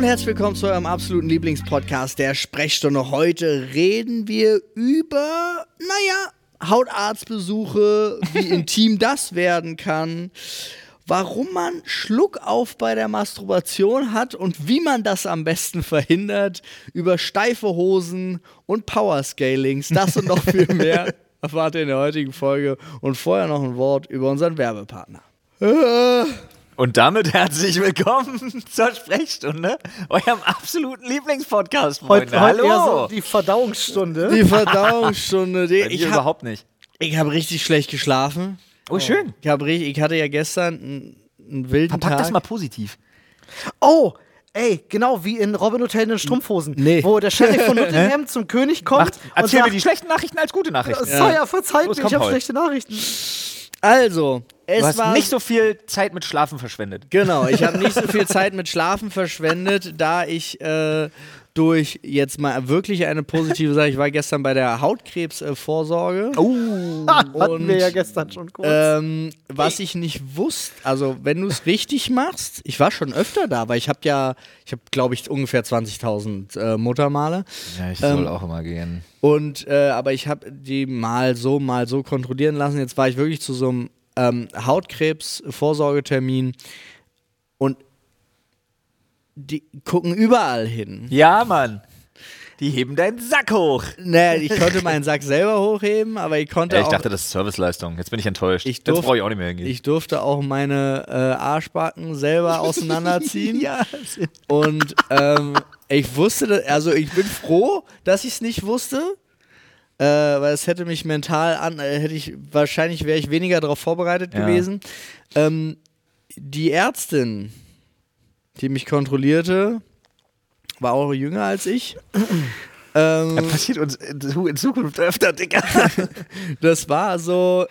und herzlich willkommen zu eurem absoluten Lieblingspodcast der Sprechstunde. Heute reden wir über, naja, Hautarztbesuche, wie intim das werden kann, warum man Schluckauf bei der Masturbation hat und wie man das am besten verhindert, über steife Hosen und Powerscalings, das und noch viel mehr erfahrt ihr in der heutigen Folge und vorher noch ein Wort über unseren Werbepartner. Und damit herzlich willkommen zur Sprechstunde, eurem absoluten Lieblingspodcast, Freunde. Heute, heute eher so Hallo! die Verdauungsstunde. Die Verdauungsstunde. Die, ich habe überhaupt nicht. hab richtig schlecht geschlafen. Oh, schön. Ich, hab ich hatte ja gestern einen, einen wilden Verpack Tag. das mal positiv. Oh, ey, genau wie in Robin Hood in den Strumpfhosen. Nee. Wo der Sheriff von Nottingham zum König kommt Macht, erzähl und mir die sagt, schlechten Nachrichten als gute Nachrichten. Sire, verzeiht Los, mir, ich habe schlechte Nachrichten. Also, es Du hast war nicht so viel Zeit mit Schlafen verschwendet. Genau, ich habe nicht so viel Zeit mit Schlafen verschwendet, da ich äh, durch jetzt mal wirklich eine positive Sache, ich war gestern bei der Hautkrebsvorsorge. Oh. Hatten Und, wir ja gestern schon kurz. Ähm, was ich nicht wusste, also wenn du es richtig machst, ich war schon öfter da, weil ich habe ja, ich habe glaube ich ungefähr 20.000 äh, Muttermale. Ja, ich Ähm, soll auch immer gehen. Und äh, aber ich habe die mal so, mal so kontrollieren lassen. Jetzt war ich wirklich zu so einem ähm, Hautkrebs-Vorsorgetermin und die gucken überall hin. Ja, Mann. Die heben deinen Sack hoch. Naja, ich konnte meinen Sack selber hochheben, aber ich konnte Ja, ich auch. dachte, das ist Serviceleistung. Jetzt bin ich enttäuscht. Ich Jetzt durf- brauche ich auch nicht mehr hingehen. ich durfte auch meine äh, Arschbacken selber auseinanderziehen. ja, Und ähm, ich wusste, also ich bin froh, dass ich es nicht wusste, äh, weil es hätte mich mental an, äh, hätte ich wahrscheinlich wäre ich weniger darauf vorbereitet Ja. gewesen. Ähm, die Ärztin, die mich kontrollierte, war auch jünger als ich. Ähm, Das passiert uns in in Zukunft öfter, Digga. das war so,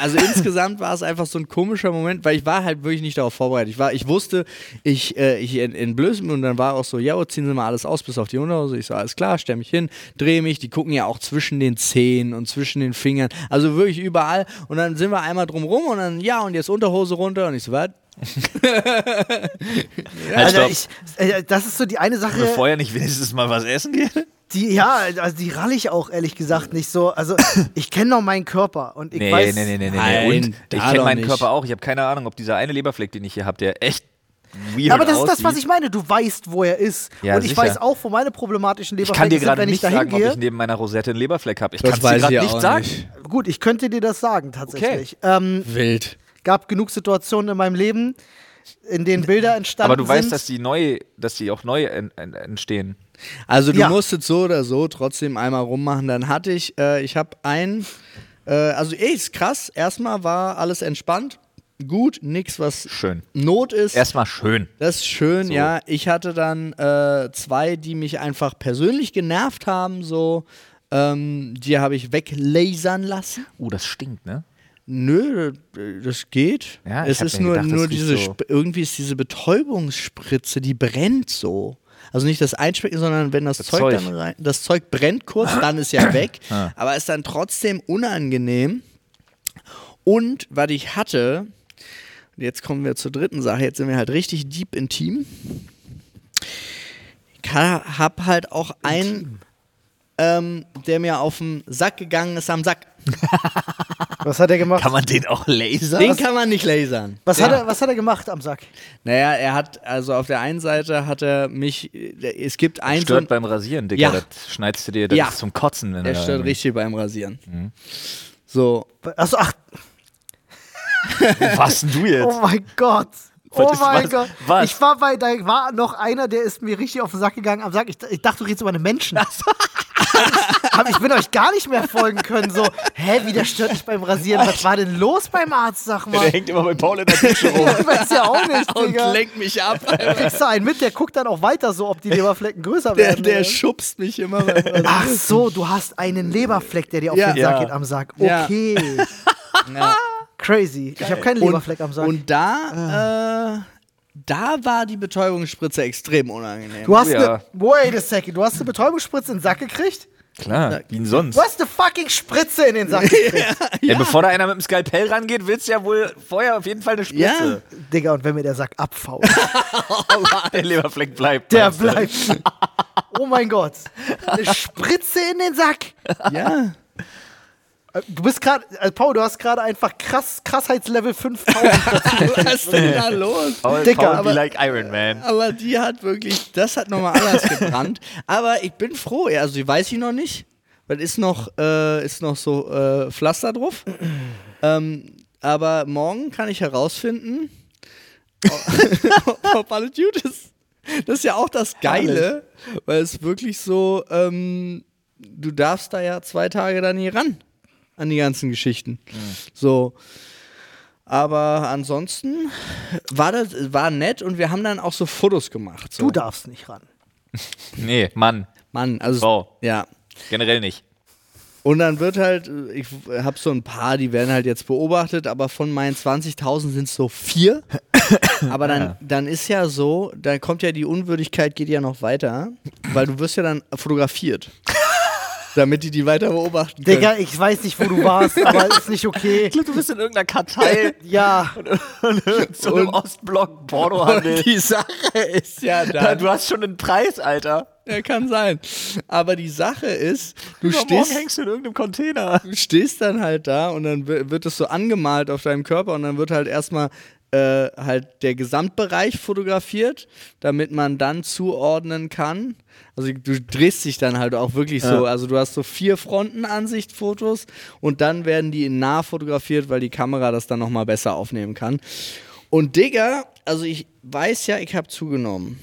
also insgesamt war es einfach so ein komischer Moment, weil ich war halt wirklich nicht darauf vorbereitet. Ich war, ich wusste, ich, äh, ich entblöße mich und dann war auch so, ja, oh, ziehen Sie mal alles aus bis auf die Unterhose. Ich so, alles klar, stell mich hin, drehe mich. Die gucken ja auch zwischen den Zehen und zwischen den Fingern, also wirklich überall. Und dann sind wir einmal drumrum und dann, ja, und jetzt Unterhose runter und ich so, was? Halt, also ich, äh, das ist so die eine Sache, Bevor ihr nicht wenigstens mal was essen geht? Die, ja, also die ralle ich auch ehrlich gesagt nicht so. Also ich kenne noch meinen Körper und ich Nee, weiß, nee, nee, nee, nee, Nein, nee. Und ich kenne meinen nicht. Körper auch. Ich habe keine Ahnung, ob dieser eine Leberfleck, den ich hier habe, der echt weird Aber das ist das, aussieht. was ich meine. Du weißt, wo er ist. Ja, und ich sicher. weiß auch, wo meine problematischen Ich Leberflecke kann dir sind, gerade ich nicht sagen, ob hingehe. ich neben meiner Rosette einen Leberfleck habe. Ich kann es dir gerade ich nicht sagen. nicht. Gut, ich könnte dir das sagen, tatsächlich. Ähm, Wild. gab genug Situationen in meinem Leben, in denen Bilder entstanden Aber du weißt, sind. dass die neu, dass die auch neu en, en, entstehen. Also du Ja. musstet so oder so trotzdem einmal rummachen. Dann hatte ich, äh, ich habe ein, äh, also ey, ist krass. Erstmal war alles entspannt, gut, nix was Schön. Not ist. Erstmal schön. das ist schön, So. ja. Ich hatte dann äh, zwei, die mich einfach persönlich genervt haben, so. Ähm, die habe ich weglasern lassen. Uh, das stinkt, ne? Nö, das geht. Ja, ich es ist nur, gedacht, nur diese, so- irgendwie ist diese Betäubungsspritze, die brennt so. Also nicht das Einschmecken, sondern wenn das, Das Zeug, Zeug. dann rein, das Zeug brennt kurz, dann ist ja weg, Ah. aber ist dann trotzdem unangenehm. Und was ich hatte, und jetzt kommen wir zur dritten Sache, jetzt sind wir halt richtig deep intim. Ich ha- hab halt auch einen, ähm, der mir auf den Sack gegangen ist am Sack. Was hat er gemacht? Kann man den auch lasern? Den kann man nicht lasern. was, hat er, was hat er gemacht am Sack? Naja, er hat, also auf der einen Seite hat er mich, es gibt einen, so Stört ein- beim Rasieren, Digga. Ja. Das schneidest du dir, das Ja. ist zum Kotzen. Wenn er stört irgendwie- richtig beim Rasieren. Mhm. So, Achso, ach, Was denn du jetzt? oh mein Gott. Oh Was mein was- Gott. was? Ich war bei, da war noch einer, der ist mir richtig auf den Sack gegangen am Sack. Ich, ich dachte, du redest über einen Menschen. Hab, ich bin euch gar nicht mehr folgen können. So, hä, wie der stört dich beim Rasieren? Was war denn los beim Arzt, sag Der mal? hängt immer bei Paul in der Dusche rum. Ich weiß ja auch nicht, und Digga. lenkt mich ab. Kriegst du einen mit, der guckt dann auch weiter so, ob die Leberflecken größer Der, werden. der oder? schubst mich immer beim Rasieren. Ach so, du hast einen Leberfleck, der dir auf Ja. den Sack Ja. geht am Sack. Okay. Ja. Crazy. Ich habe keinen Leberfleck am Sack. Und da, äh, da war die Betäubungsspritze extrem unangenehm. du hast Ja. eine. Wait a second. Du hast eine Betäubungsspritze in den Sack gekriegt? Klar, wie denn sonst? Du hast eine fucking Spritze in den Sack gekriegt. Ja, bevor da einer mit dem Skalpell rangeht, willst du ja wohl vorher auf jeden Fall eine Spritze. Digga, und wenn mir der Sack abfault, Der Leberfleck bleibt. der bleibt. Oh mein Gott. Eine Spritze in den Sack. Ja. Äh, Du bist gerade, äh, Paul, du hast gerade einfach krass, Krassheitslevel 5000. Was ist denn da los? Paul, Dicker, Paul aber- be like Iron Man. Aber die hat wirklich, das hat nochmal anders gebrannt. Aber ich bin froh, also die weiß ich noch nicht. Weil ist noch, äh, ist noch so äh, Pflaster drauf. ähm, aber morgen kann ich herausfinden, ob alles gut ist. Das ist ja auch das Geile, weil es wirklich so, ähm, du darfst da ja zwei Tage dann nie ran an die ganzen Geschichten. So. Aber ansonsten war das war nett und wir haben dann auch so Fotos gemacht. So. Du darfst nicht ran. Nee, Mann, Mann, also Frau. ja. generell nicht. Und dann wird halt, ich habe so ein paar, die werden halt jetzt beobachtet, aber von meinen 20.000 sind es so vier. aber dann, dann ist ja so, dann kommt ja die Unwürdigkeit, geht ja noch weiter, weil du wirst ja dann fotografiert. damit die die weiter beobachten können. Digga, ich weiß nicht, wo du warst, aber ist nicht okay. Ich glaube, du bist in irgendeiner Kartei Ja, so einem Ostblock Pornohandel. Und die Sache ist ja dann, Du hast schon einen Preis, Alter. ja, kann sein. Aber die Sache ist, du Übermorgen stehst, hängst du in irgendeinem Container. du stehst dann halt da und dann wi- wird es so angemalt auf deinem Körper und dann wird halt erstmal äh, halt der Gesamtbereich fotografiert, damit man dann zuordnen kann. Also du drehst dich dann halt auch wirklich so, also du hast so vier Frontenansicht-Fotos und dann werden die in nah fotografiert, weil die Kamera das dann nochmal besser aufnehmen kann. Und Digga, also ich weiß ja, ich habe zugenommen.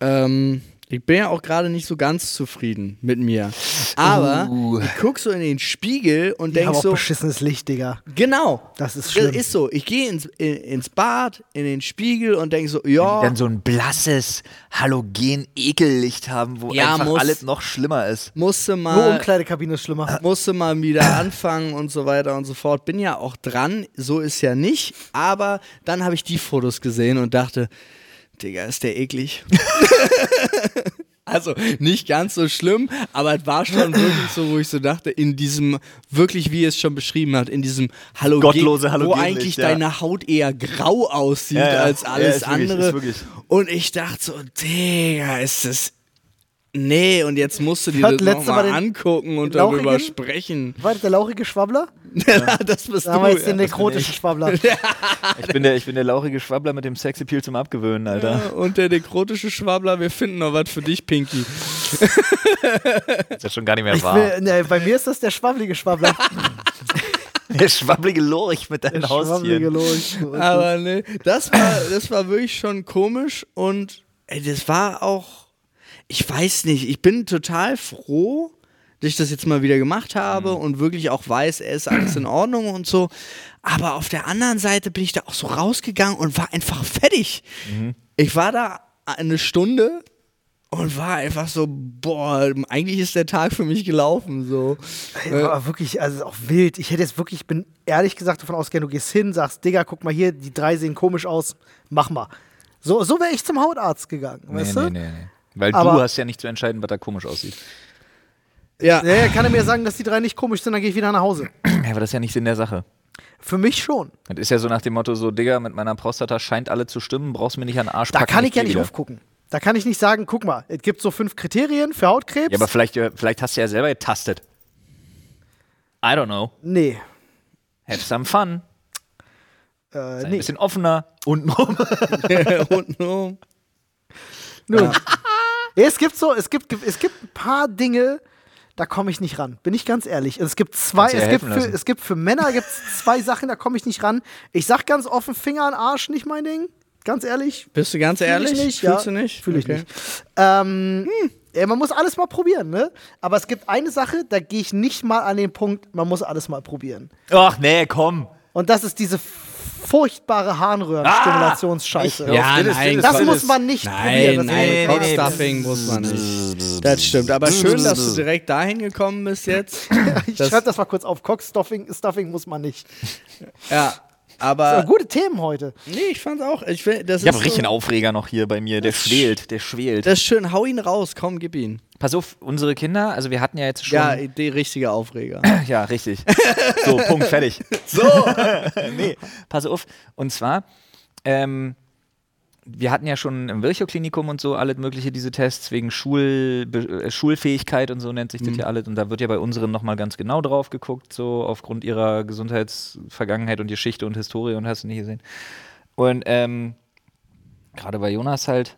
Ähm, ich bin ja auch gerade nicht so ganz zufrieden mit mir. Aber ich guck so in den Spiegel und die denk haben auch so, beschissenes Licht, Digga. genau. Das ist schlimm. Das ist so. Ich gehe ins, in, ins Bad, in den Spiegel und denk so, ja, Dann so ein blasses Halogen-Ekellicht haben, wo Ja, einfach muss. alles noch schlimmer ist. musste Nur mal, Umkleidekabine ist schlimmer. musste mal wieder anfangen und so weiter und so fort. Bin ja auch dran, so ist ja nicht. Aber dann habe ich die Fotos gesehen und dachte, Digga, ist der eklig. Also nicht ganz so schlimm, aber es war schon wirklich so, wo ich so dachte, in diesem, wirklich wie es schon beschrieben hat, in diesem Halogen, Gottlose wo Halogenlicht, eigentlich ja. deine Haut eher grau aussieht Ja, ja. als alles wirklich, andere. ist wirklich. Und ich dachte so, Digga, ist das. Nee, und jetzt musst du dir Hat das letzte nochmal Mal den- angucken und den darüber sprechen. War das der lauchige Schwabbler? das bist Da du. jetzt den Ja. nekrotischen Schwabbler. Ich bin der, ich bin der lauchige Schwabbler mit dem Sexappeal zum Abgewöhnen, Alter. Und der nekrotische Schwabbler, wir finden noch was für dich, Pinky. Das ist ja schon gar nicht mehr wahr. will, ne, bei mir ist das der schwabblige Schwabbler. Der schwabblige Lorch mit deinen Haustieren. Lorch. Aber ne, das war, das war wirklich schon komisch und ey, das war auch, ich weiß nicht, ich bin total froh, dass ich das jetzt mal wieder gemacht habe und wirklich auch weiß, er ist alles in Ordnung und so. Aber auf der anderen Seite bin ich da auch so rausgegangen und war einfach fertig. Ich war da eine Stunde und war einfach so, boah, eigentlich ist der Tag für mich gelaufen. So. Ey, Aber wirklich, also auch wild. Ich hätte jetzt wirklich, ich bin ehrlich gesagt davon ausgegangen, du gehst hin, sagst, Digga, guck mal hier, die drei sehen komisch aus, mach mal. So, so wäre ich zum Hautarzt gegangen, Nee, weißt nee, du? nee, nee. Weil Aber- du hast ja nicht zu entscheiden, was da komisch aussieht. Ja, Ja, kann er mir sagen, dass die drei nicht komisch sind, dann gehe ich wieder nach Hause. Ja, aber das ist ja nicht Sinn der Sache. Für mich schon. Das ist ja so nach dem Motto, so, Digga, mit meiner Prostata scheint alle zu stimmen, brauchst mir nicht an den Arsch Da packen, kann ich ja geh nicht wieder. aufgucken. Da kann ich nicht sagen, guck mal, es gibt so fünf Kriterien für Hautkrebs. Ja, aber vielleicht, äh, vielleicht hast du ja selber getastet. I don't know. nee. Have some fun. Äh, Sei ein nee. bisschen offener. Untenrum. untenrum. Nun. Ja, es gibt so, es gibt, es gibt ein paar Dinge, da komme ich nicht ran. Bin ich ganz ehrlich. Und es gibt zwei, es gibt, für, es gibt für Männer gibt's zwei Sachen, da komme ich nicht ran. Ich sag ganz offen, Finger an Arsch, nicht mein Ding. Ganz ehrlich. Bist du ganz Fühl ehrlich? Ich nicht, Fühlst ja, du nicht? Fühle ich Okay. nicht. Ähm, ja, man muss alles mal probieren, ne? Aber es gibt eine Sache, da gehe ich nicht mal an den Punkt, man muss alles mal probieren. Ach nee, komm. Und das ist diese furchtbare Harnröhren-Stimulationsscheiße. Ah! Ja, Ja, nein, das das muss man nicht Nein, probieren. Das nein, ist nee, muss man nicht. Das stimmt. Aber schön, dass du direkt dahin gekommen bist jetzt. Ich Das- schreibe das mal kurz auf. Cockstuffing Stuffing muss man nicht. Ja. Aber gute Themen heute. nee, ich fand's auch. Ich, find, das Ich habe ist richtig so, einen Aufreger noch hier bei mir. Der schwelt, der schwelt. Das ist schön. Hau ihn raus. Komm, gib ihn. Pass auf, unsere Kinder, also wir hatten ja jetzt schon. Ja, der richtige Aufreger. Ja, richtig. So, Punkt, fertig. so. nee, pass auf. Und zwar, ähm, wir hatten ja schon im Virchow-Klinikum und so alles mögliche diese Tests wegen Schul, Be- äh, Schulfähigkeit und so nennt sich das ja alles. Und da wird ja bei unseren nochmal ganz genau drauf geguckt, so aufgrund ihrer Gesundheitsvergangenheit und Geschichte und Historie und hast du nicht gesehen. Und ähm, gerade bei Jonas halt.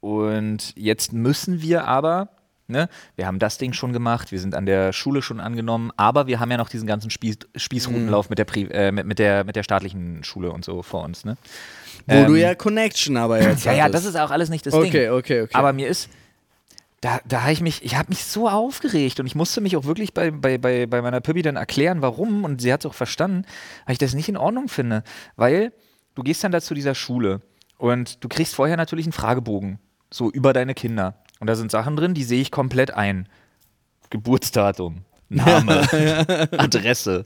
Und jetzt müssen wir aber, ne, wir haben das Ding schon gemacht, wir sind an der Schule schon angenommen, aber wir haben ja noch diesen ganzen Spieß, Spießrutenlauf mit, der Pri äh, mit, mit, der, mit der staatlichen Schule und so vor uns, ne? Wo du ja Connection aber jetzt Ja, ja, das ist auch alles nicht das Okay, Ding. okay, okay. Aber mir ist, da, da habe ich mich, ich habe mich so aufgeregt und ich musste mich auch wirklich bei, bei, bei, bei meiner Pippi dann erklären, warum und sie hat es auch verstanden, weil ich das nicht in Ordnung finde. Weil du gehst dann da zu dieser Schule und du kriegst vorher natürlich einen Fragebogen, so über deine Kinder. Und da sind Sachen drin, die sehe ich komplett ein. Geburtsdatum. Name, Adresse,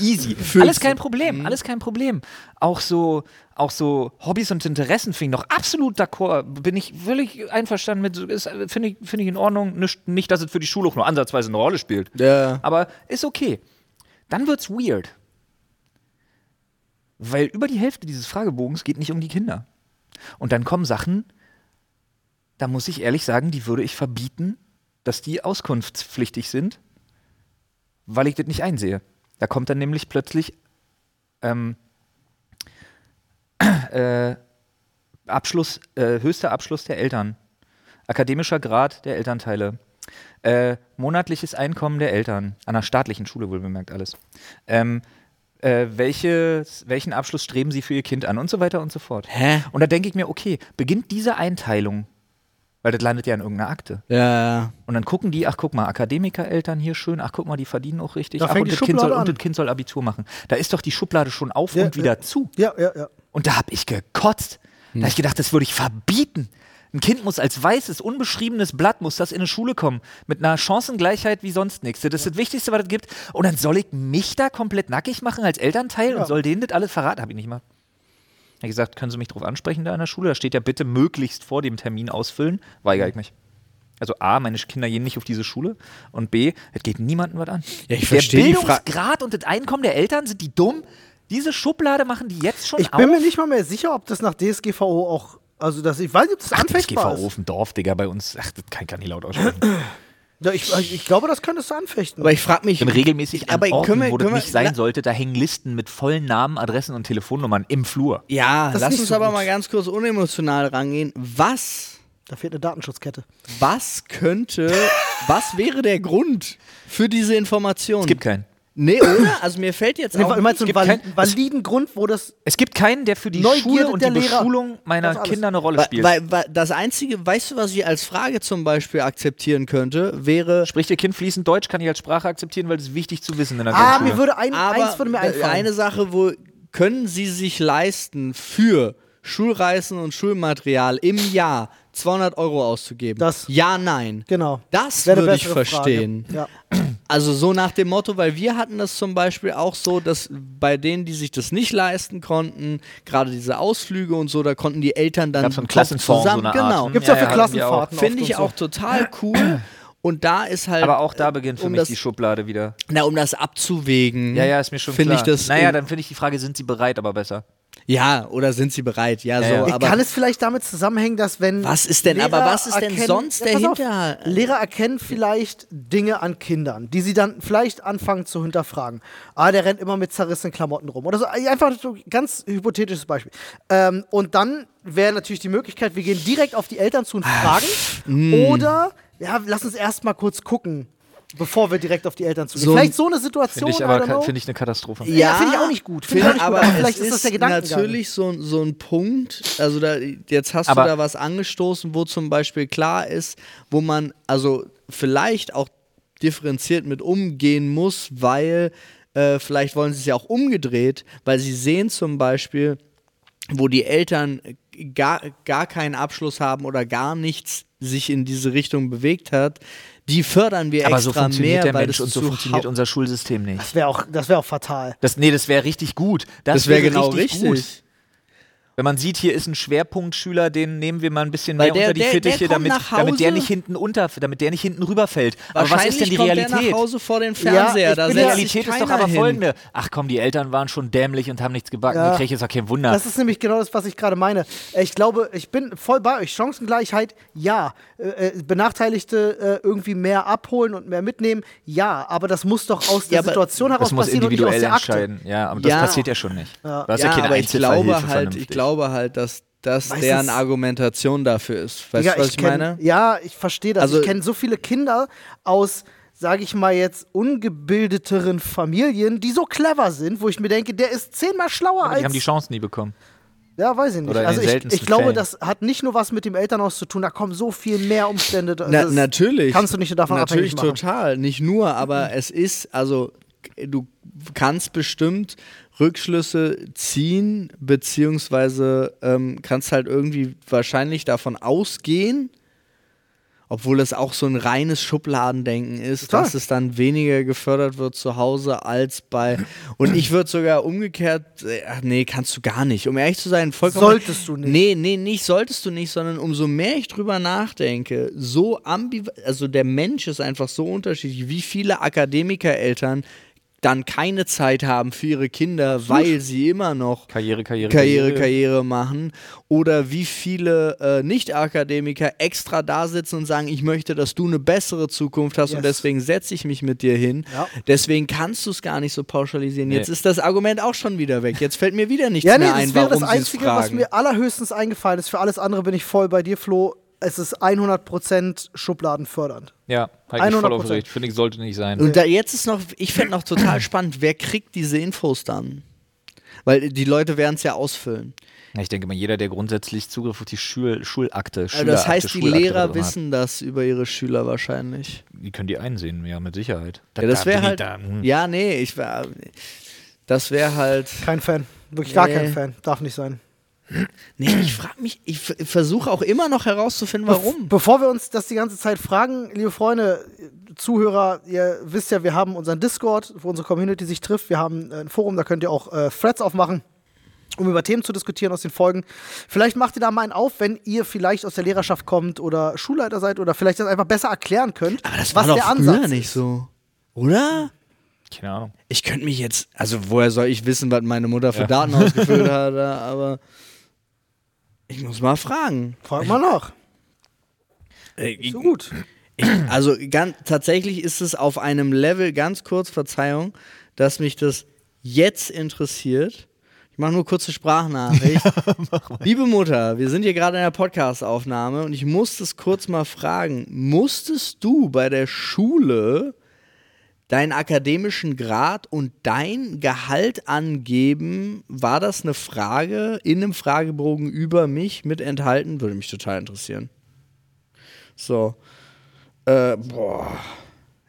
easy. Alles kein Problem, alles kein Problem. Auch so, auch so Hobbys und Interessen finde ich noch absolut d'accord. Bin ich völlig einverstanden mit. Finde ich, finde ich in Ordnung. Nicht, nicht, dass es für die Schule auch nur ansatzweise eine Rolle spielt. Ja. Aber ist okay. Dann wird's weird. Weil über die Hälfte dieses Fragebogens geht nicht um die Kinder. Und dann kommen Sachen, da muss ich ehrlich sagen, die würde ich verbieten, dass die auskunftspflichtig sind, weil ich das nicht einsehe. Da kommt dann nämlich plötzlich ähm, äh, Abschluss, äh, höchster Abschluss der Eltern, akademischer Grad der Elternteile, äh, monatliches Einkommen der Eltern, an einer staatlichen Schule wohlbemerkt alles. Ähm, äh, welches, welchen Abschluss streben sie für ihr Kind an und so weiter und so fort. Hä? Und da denke ich mir, okay, beginnt diese Einteilung, weil das landet ja in irgendeiner Akte. Ja, ja. Und dann gucken die, ach guck mal, Akademikereltern hier schön, ach guck mal, die verdienen auch richtig. Da ach, fängt und die das, kind soll, Schublade und an. das Kind soll Abitur machen. Da ist doch die Schublade schon auf Ja, und wieder ja. zu. Ja, ja, ja. Und da habe ich gekotzt. Da habe ich gedacht, das würde ich verbieten. Ein Kind muss als weißes, unbeschriebenes Blatt, muss das in eine Schule kommen. Mit einer Chancengleichheit wie sonst nichts. Das ist das Wichtigste, was es gibt. Und dann soll ich mich da komplett nackig machen als Elternteil Ja. und soll denen das alles verraten? Habe ich nicht mal. Habe ich gesagt, können Sie mich drauf ansprechen da in der Schule? Da steht ja bitte möglichst vor dem Termin ausfüllen. Weigere ich mich. Also A, meine Kinder gehen nicht auf diese Schule und B, es geht niemandem was an. Ja, ich der Bildungsgrad und das Einkommen der Eltern, sind die dumm? Diese Schublade machen die jetzt schon Ich auf? bin mir nicht mal mehr sicher, ob das nach DSGVO auch, also das, ich weiß nicht, ob das Ach, anfechtbar GVO ist. auf dem Dorf, Digga, bei uns. Ach, das kann ich gar nicht laut aussprechen. Ja, ich, ich glaube, das könntest du anfechten. Aber ich frage mich. Ich bin regelmäßig an aber Orten, können wir, wo das können wir, nicht sein sollte, da hängen Listen mit vollen Namen, Adressen und Telefonnummern im Flur. Ja, Das lass uns aber gut. mal ganz kurz unemotional rangehen. Was, da fehlt eine Datenschutzkette. was könnte, was wäre der Grund für diese Information? Es gibt keinen. Nee, oder? Also mir fällt jetzt Nee, auch. du meinst so einen validen Grund, wo das. Es gibt keinen, der für die Neugierde Schule und die der Lehrer. Beschulung meiner. Kinder eine Rolle spielt. weil, weil das Einzige, weißt du, was ich als Frage zum Beispiel akzeptieren könnte, wäre. Spricht ihr Kind fließend Deutsch, kann ich als Sprache akzeptieren, weil das ist wichtig zu wissen in der Ah, Grundschule. mir würde ein, Aber eins würde mir äh, einfallen. eine Sache, wo können Sie sich leisten, für Schulreisen und Schulmaterial im Jahr 200 Euro auszugeben? Das- ja, nein. genau. Das Wäre würde ich verstehen. Ja. Also so nach dem Motto, weil wir hatten das zum Beispiel auch so, dass bei denen, die sich das nicht leisten konnten, gerade diese Ausflüge und so, da konnten die Eltern dann Gab's so einen Klassenfonds, so zusammen, Art, genau. ne? Gibt's ja, Ja, für ja, auch. Klassenfahrten. Finde ich auch total cool. Und da ist halt. Aber auch da beginnt für um mich das, die Schublade wieder. Na, um das abzuwägen. Ja, ja, ist mir schon Finde klar. ich das. naja, dann finde ich die Frage, sind sie bereit, aber besser. Ja, oder sind sie bereit? Ja, so. Ich Aber kann es vielleicht damit zusammenhängen, dass wenn. Was ist denn- aber was ist denn erkennen- sonst Ja, pass auf. dahinter? Lehrer erkennen vielleicht Dinge an Kindern, die sie dann vielleicht anfangen zu hinterfragen. Ah, der rennt immer mit zerrissenen Klamotten rum. Oder so. Einfach so ein ganz hypothetisches Beispiel. Ähm, und dann wäre natürlich die Möglichkeit, wir gehen direkt auf die Eltern zu und fragen. Mm. Oder, ja, lass uns erst mal kurz gucken, bevor wir direkt auf die Eltern zugehen. So vielleicht so eine Situation. Finde ich aber finde ich eine Katastrophe. Ja, finde ich auch nicht gut. Finde ich auch nicht gut, aber aber es vielleicht ist das der Gedankengang. natürlich so, so ein Punkt, also da, jetzt hast Aber- du da was angestoßen, wo zum Beispiel klar ist, wo man also vielleicht auch differenziert mit umgehen muss, weil äh, vielleicht wollen sie es ja auch umgedreht, weil sie sehen zum Beispiel, wo die Eltern gar, gar keinen Abschluss haben oder gar nichts sich in diese Richtung bewegt hat, die fördern wir Aber extra so funktioniert mehr, der weil Mensch das und so funktioniert unser Schulsystem nicht. Das wäre auch, das wär auch fatal. Das, nee, das wäre richtig gut. Das wäre wäre genau richtig. Gut. Wenn man sieht, hier ist ein Schwerpunktschüler, den nehmen wir mal ein bisschen Weil mehr der- unter die der- der Fittiche, kommt damit, nach damit der nicht hinten unter, damit der nicht hinten rüberfällt. Aber was ist denn die kommt Realität? Der nach Hause vor den Fernseher, da Die ja- setzt Realität ist doch aber hin. folgende. Ach komm, die Eltern waren schon dämlich und haben nichts gebacken. Ja. Ja. Kriege ich jetzt auch kein Wunder. Das ist nämlich genau das, was ich gerade meine. Ich glaube, ich bin voll bei euch. Chancengleichheit, ja. Äh, äh, Benachteiligte äh, irgendwie mehr abholen und mehr mitnehmen, ja. Aber das muss doch aus der Ja, Situation heraus das muss passieren und nicht aus individuell der Akte. entscheiden. Ja, aber das Ja. passiert ja schon nicht. Ja. Du hast ja, keine aber ich glaube halt, ich vernünftig. Glaube halt, dass das deren Argumentation dafür ist. Weißt Digga, du, was ich, kenn- meine? Ja, ich verstehe das. Also- ich kenne so viele Kinder aus, sage ich mal jetzt, ungebildeteren Familien, die so clever sind, wo ich mir denke, der ist zehnmal schlauer als. die haben die Chance nie bekommen. ja, weiß ich nicht. Oder in also ich, ich glaube, Fällen. das hat nicht nur was mit dem Elternhaus zu tun, da kommen so viel mehr Umstände. Na, das natürlich. Kannst du nicht davon Natürlich abhängig machen. total. Nicht nur, aber es ist, also du kannst bestimmt Rückschlüsse ziehen, beziehungsweise ähm, kannst halt irgendwie wahrscheinlich davon ausgehen, obwohl es auch so ein reines Schubladendenken ist, Total. dass es dann weniger gefördert wird zu Hause als bei. Und ich würde sogar umgekehrt, äh, ach nee, kannst du gar nicht. Um ehrlich zu sein, vollkommen. Solltest du nicht. Nee, nee, nicht solltest du nicht, sondern umso mehr ich drüber nachdenke, so ambiv also der Mensch ist einfach so unterschiedlich, wie viele Akademikereltern dann keine Zeit haben für ihre Kinder, weil sie immer noch Karriere, Karriere, Karriere, Karriere machen. Oder wie viele äh, Nicht-Akademiker extra da sitzen und sagen, ich möchte, dass du eine bessere Zukunft hast Yes. und deswegen setze ich mich mit dir hin. Ja. Deswegen kannst du es gar nicht so pauschalisieren. Nee. Jetzt ist das Argument auch schon wieder weg. Jetzt fällt mir wieder nichts Ja, nee, mehr das ein, wäre warum das sie es Einzige, was mir allerhöchstens eingefallen ist. Für alles andere bin ich voll bei dir, Flo. Es ist 100% schubladenfördernd. Ja, halt ich voll 100%. aufgeregt. Finde ich, sollte nicht sein. Und da jetzt ist noch, ich fände noch total spannend, wer kriegt diese Infos dann? Weil die Leute werden es ja ausfüllen. Ja, ich denke mal, jeder, der grundsätzlich Zugriff auf die Schul Schulakte, Also Schülerakte, das heißt, die Schulakte Lehrer bekommen hat, wissen das über ihre Schüler wahrscheinlich. Die können die einsehen, ja, mit Sicherheit. Ja, das Da- wäre halt. da- hm. Ja, nee, ich war. Das wäre halt. Kein Fan. Wirklich gar Nee. kein Fan. Darf nicht sein. Nee, ich frage mich, ich versuche auch immer noch herauszufinden, warum. Bevor wir uns das die ganze Zeit fragen, liebe Freunde, Zuhörer, ihr wisst ja, wir haben unseren Discord, wo unsere Community sich trifft. Wir haben äh, ein Forum, da könnt ihr auch äh, Threads aufmachen, um über Themen zu diskutieren aus den Folgen. Vielleicht macht ihr da mal einen auf, wenn ihr vielleicht aus der Lehrerschaft kommt oder Schulleiter seid oder vielleicht das einfach besser erklären könnt, Aber das was war der doch Ansatz früher nicht ist. so. Oder? Keine Ahnung. Ich könnte mich jetzt. Also, woher soll ich wissen, was meine Mutter für Ja. Daten ausgefüllt hat? Aber. Ich muss mal fragen. Frag mal nach. Äh, So gut. Ich, also ganz, tatsächlich ist es auf einem Level, ganz kurz, Verzeihung, dass mich das jetzt interessiert. Ich mache nur kurze Sprachnachricht. Liebe Mutter, wir sind hier gerade in der Podcast-Aufnahme und ich muss das kurz mal fragen. Musstest du bei der Schule deinen akademischen Grad und dein Gehalt angeben? War das eine Frage in einem Fragebogen über mich mit enthalten? Würde mich total interessieren. So. Äh, boah.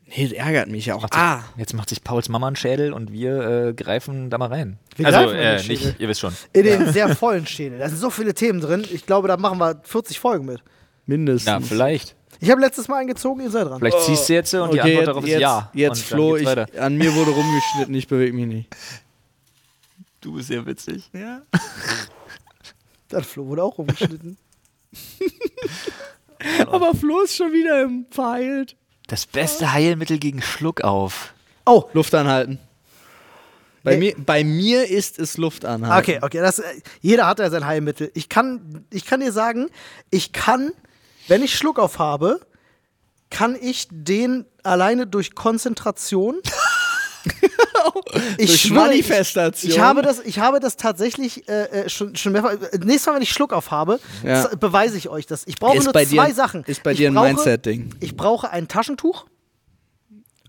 Nee, das ärgert mich ja auch. Ah, Jetzt macht sich Pauls Mama einen Schädel und wir äh, greifen da mal rein. Wir also, greifen in den äh, nicht, ihr wisst schon. In den sehr vollen Schädel. Da sind so viele Themen drin. Ich glaube, da machen wir 40 Folgen mit. mindestens. Ja, vielleicht. Ich habe letztes Mal eingezogen, ihr seid dran. Vielleicht ziehst du jetzt und die Oh. Okay, Antwort jetzt, darauf ist jetzt, ja. Jetzt, und Flo, ich, an mir wurde rumgeschnitten, ich bewege mich nicht. Du bist sehr witzig. Ja. Dann Flo wurde auch rumgeschnitten. Aber Flo ist schon wieder im Verheilt. Das beste Heilmittel gegen Schluckauf. Oh, Luft anhalten. Bei, Nee. mir, bei mir ist es Luft anhalten. okay, okay. Das, äh, jeder hat ja sein Heilmittel. Ich kann, ich kann dir sagen, ich kann, wenn ich Schluck auf habe, kann ich den alleine durch Konzentration. ich Durch schwöre, Manifestation. Ich, ich, habe das, ich habe das tatsächlich äh, äh, schon, schon mehrfach. Äh, nächstes Mal, wenn ich Schluck auf habe, Ja. beweise ich euch das. Ich brauche Ist nur zwei dir- Sachen. ist bei ich dir ein Mindset-Ding. Ich brauche ein Taschentuch.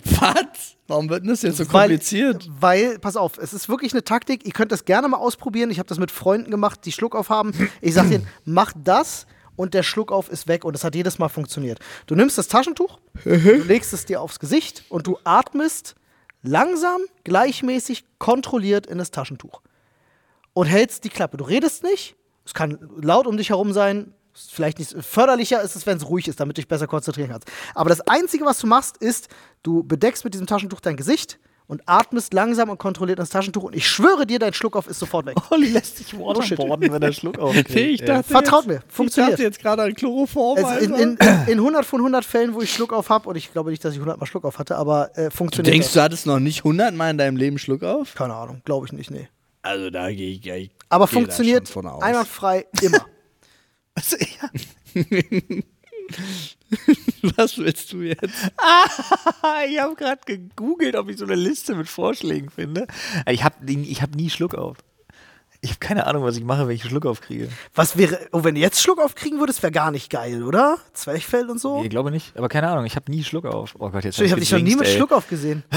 Was? Warum wird denn das jetzt so Weil- kompliziert? Weil, pass auf, es ist wirklich eine Taktik. Ihr könnt das gerne mal ausprobieren. Ich habe das mit Freunden gemacht, die Schluckauf haben. Ich sag denen, mach das und der Schluckauf ist weg. Und das hat jedes Mal funktioniert. Du nimmst das Taschentuch, du legst es dir aufs Gesicht und du atmest langsam, gleichmäßig, kontrolliert in das Taschentuch. Und hältst die Klappe. Du redest nicht. Es kann laut um dich herum sein. Vielleicht nicht förderlicher ist es, wenn es ruhig ist, damit du dich besser konzentrieren kannst. Aber das Einzige, was du machst, ist, du bedeckst mit diesem Taschentuch dein Gesicht und atmest langsam und kontrolliert ins Taschentuch und ich schwöre dir, dein Schluckauf ist sofort weg. Olli lässt sich waterboarden, wenn er Schluck auf. Nee, ich dachte Vertraut jetzt, mir, funktioniert. Ich dachte jetzt gerade an Chloroform. Also in, in, in 100 von 100 Fällen, wo ich Schluckauf habe, und ich glaube nicht, dass ich 100 Mal Schluckauf hatte, aber äh, funktioniert Denkst das. du, hattest noch nicht 100 Mal in deinem Leben Schluck auf? Keine Ahnung, glaube ich nicht, nee. Also da gehe ich, ich Aber funktioniert einwandfrei immer. Also, ja. Was willst du jetzt? ich habe gerade gegoogelt, ob ich so eine Liste mit Vorschlägen finde. Ich habe ich hab nie Schluck auf. Ich habe keine Ahnung, was ich mache, wenn ich Schluck aufkriege. Was wäre, oh, wenn du jetzt Schluckauf kriegen würdest, wäre gar nicht geil, oder? Zwerchfell und so? Ich glaube nicht, aber keine Ahnung, ich habe nie Schluck auf. Oh Gott, jetzt ich habe dich noch nie mit ey. Schluckauf gesehen.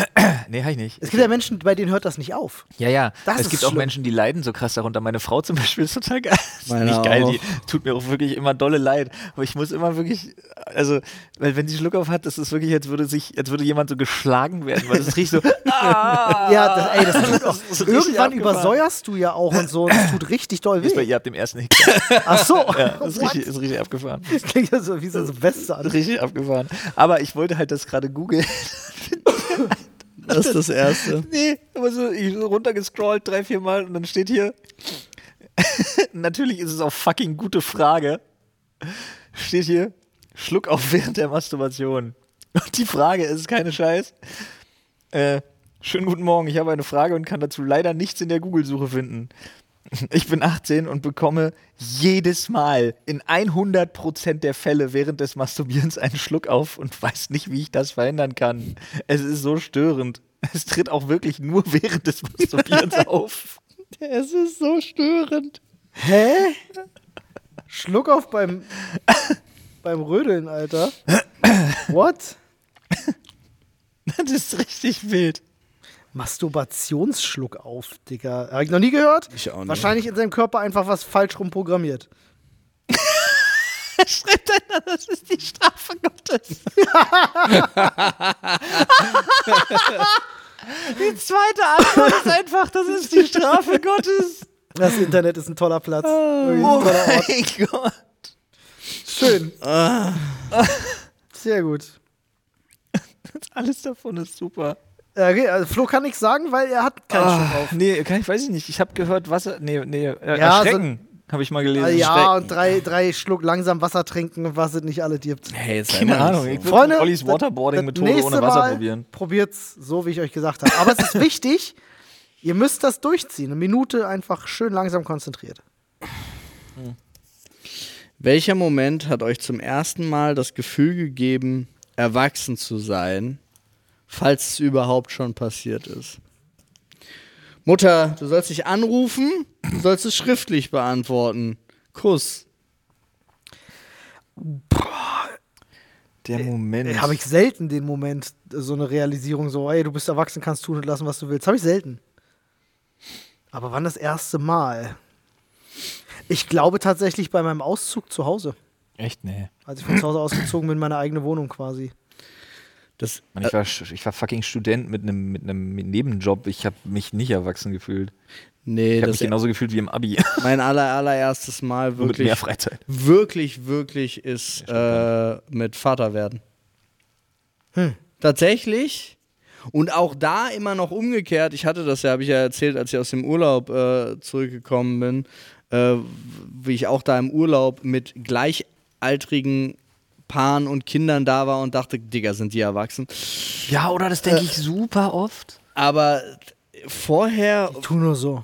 Nee, habe ich nicht. Es gibt ja Menschen, bei denen hört das nicht auf. Ja, ja. Das es ist gibt auch schlimm. Menschen, die leiden so krass darunter. Meine Frau zum Beispiel ist total geil. Ist Meine nicht geil, auch. die tut mir auch wirklich immer dolle leid. Aber ich muss immer wirklich, also, weil wenn sie Schluck auf hat, das ist wirklich, als würde sich, als würde jemand so geschlagen werden, weil das riecht so. Ja, das, ey, das tut auch. ist richtig Irgendwann übersäuerst du ja auch und so. Und das tut richtig doll Ist bei weh. ihr ab dem ersten Hickser. Ach so. Ja, das ist richtig, ist richtig abgefahren. Das klingt ja so wie so eine Weste an. Richtig abgefahren. Aber ich wollte halt das gerade googeln. Das ist das Erste. Nee, aber so, ich so runtergescrollt drei, vier Mal und dann steht hier. Natürlich ist es auch fucking gute Frage. Steht hier, Schluck auf während der Masturbation. Und die Frage ist keine Scheiß. Äh, schönen guten Morgen, ich habe eine Frage und kann dazu leider nichts in der Google-Suche finden. Ich bin 18 und bekomme jedes Mal in 100% der Fälle während des Masturbierens einen Schluck auf und weiß nicht, wie ich das verhindern kann. Es ist so störend. Es tritt auch wirklich nur während des Masturbierens auf. Es ist so störend. Hä? Schluckauf beim, beim Rödeln, Alter. What? Das ist richtig wild. Masturbationsschluckauf, Digga. Hab ich noch nie gehört? Ich auch nicht. Wahrscheinlich in seinem Körper einfach was falsch rum programmiert. Schreibt einer, das ist die Strafe Gottes. die zweite Antwort ist einfach, das ist die Strafe Gottes. Das Internet ist ein toller Platz. Ein Oh toller Ort. mein Gott. Schön. Sehr gut. Alles davon ist super. Okay, also Flo kann nichts sagen, weil er hat keinen Schluckauf. Nee, kann ich, weiß ich nicht. Ich habe gehört, Wasser. Nee, nee, äh, Ja, Erschrecken habe ich mal gelesen. Ah, ja, Schrecken. und drei, drei Schluck langsam Wasser trinken und was es nicht alle gibt. Hey, jetzt Keine Ahnung. nicht Ich so. will Freunde, Ollis Waterboarding-Methode ohne Wasser Mal probieren. Probiert's so, wie ich euch gesagt habe. Aber es ist wichtig, ihr müsst das durchziehen. Eine Minute einfach schön langsam konzentriert. Welcher Moment hat euch zum ersten Mal das Gefühl gegeben, erwachsen zu sein, falls es überhaupt schon passiert ist? Mutter, du sollst dich anrufen, du sollst es schriftlich beantworten. Kuss. Der Moment. Habe ich selten den Moment, so eine Realisierung, so, ey, du bist erwachsen, kannst tun und lassen, was du willst. Habe ich selten. Aber wann das erste Mal? Ich glaube tatsächlich bei meinem Auszug zu Hause. Echt? Nee. Als ich von zu Hause ausgezogen bin, meine eigene Wohnung quasi. Das, Mann, ich, war, ich war fucking Student mit einem mit einem Nebenjob. Ich habe mich nicht erwachsen gefühlt. nee, Ich habe das mich genauso gefühlt wie im Abi. mein aller, allererstes Mal Nur mit mehr wirklich, Freizeit. wirklich, wirklich ist äh, mit Vater werden. Hm. Tatsächlich. Und auch da immer noch umgekehrt. Ich hatte das ja, habe ich ja erzählt, als ich aus dem Urlaub äh, zurückgekommen bin, äh, wie ich auch da im Urlaub mit gleichaltrigen Paaren und Kindern da war und dachte, Digga, sind die erwachsen. Ja, oder das denke ich super oft. Aber vorher, Tu nur so.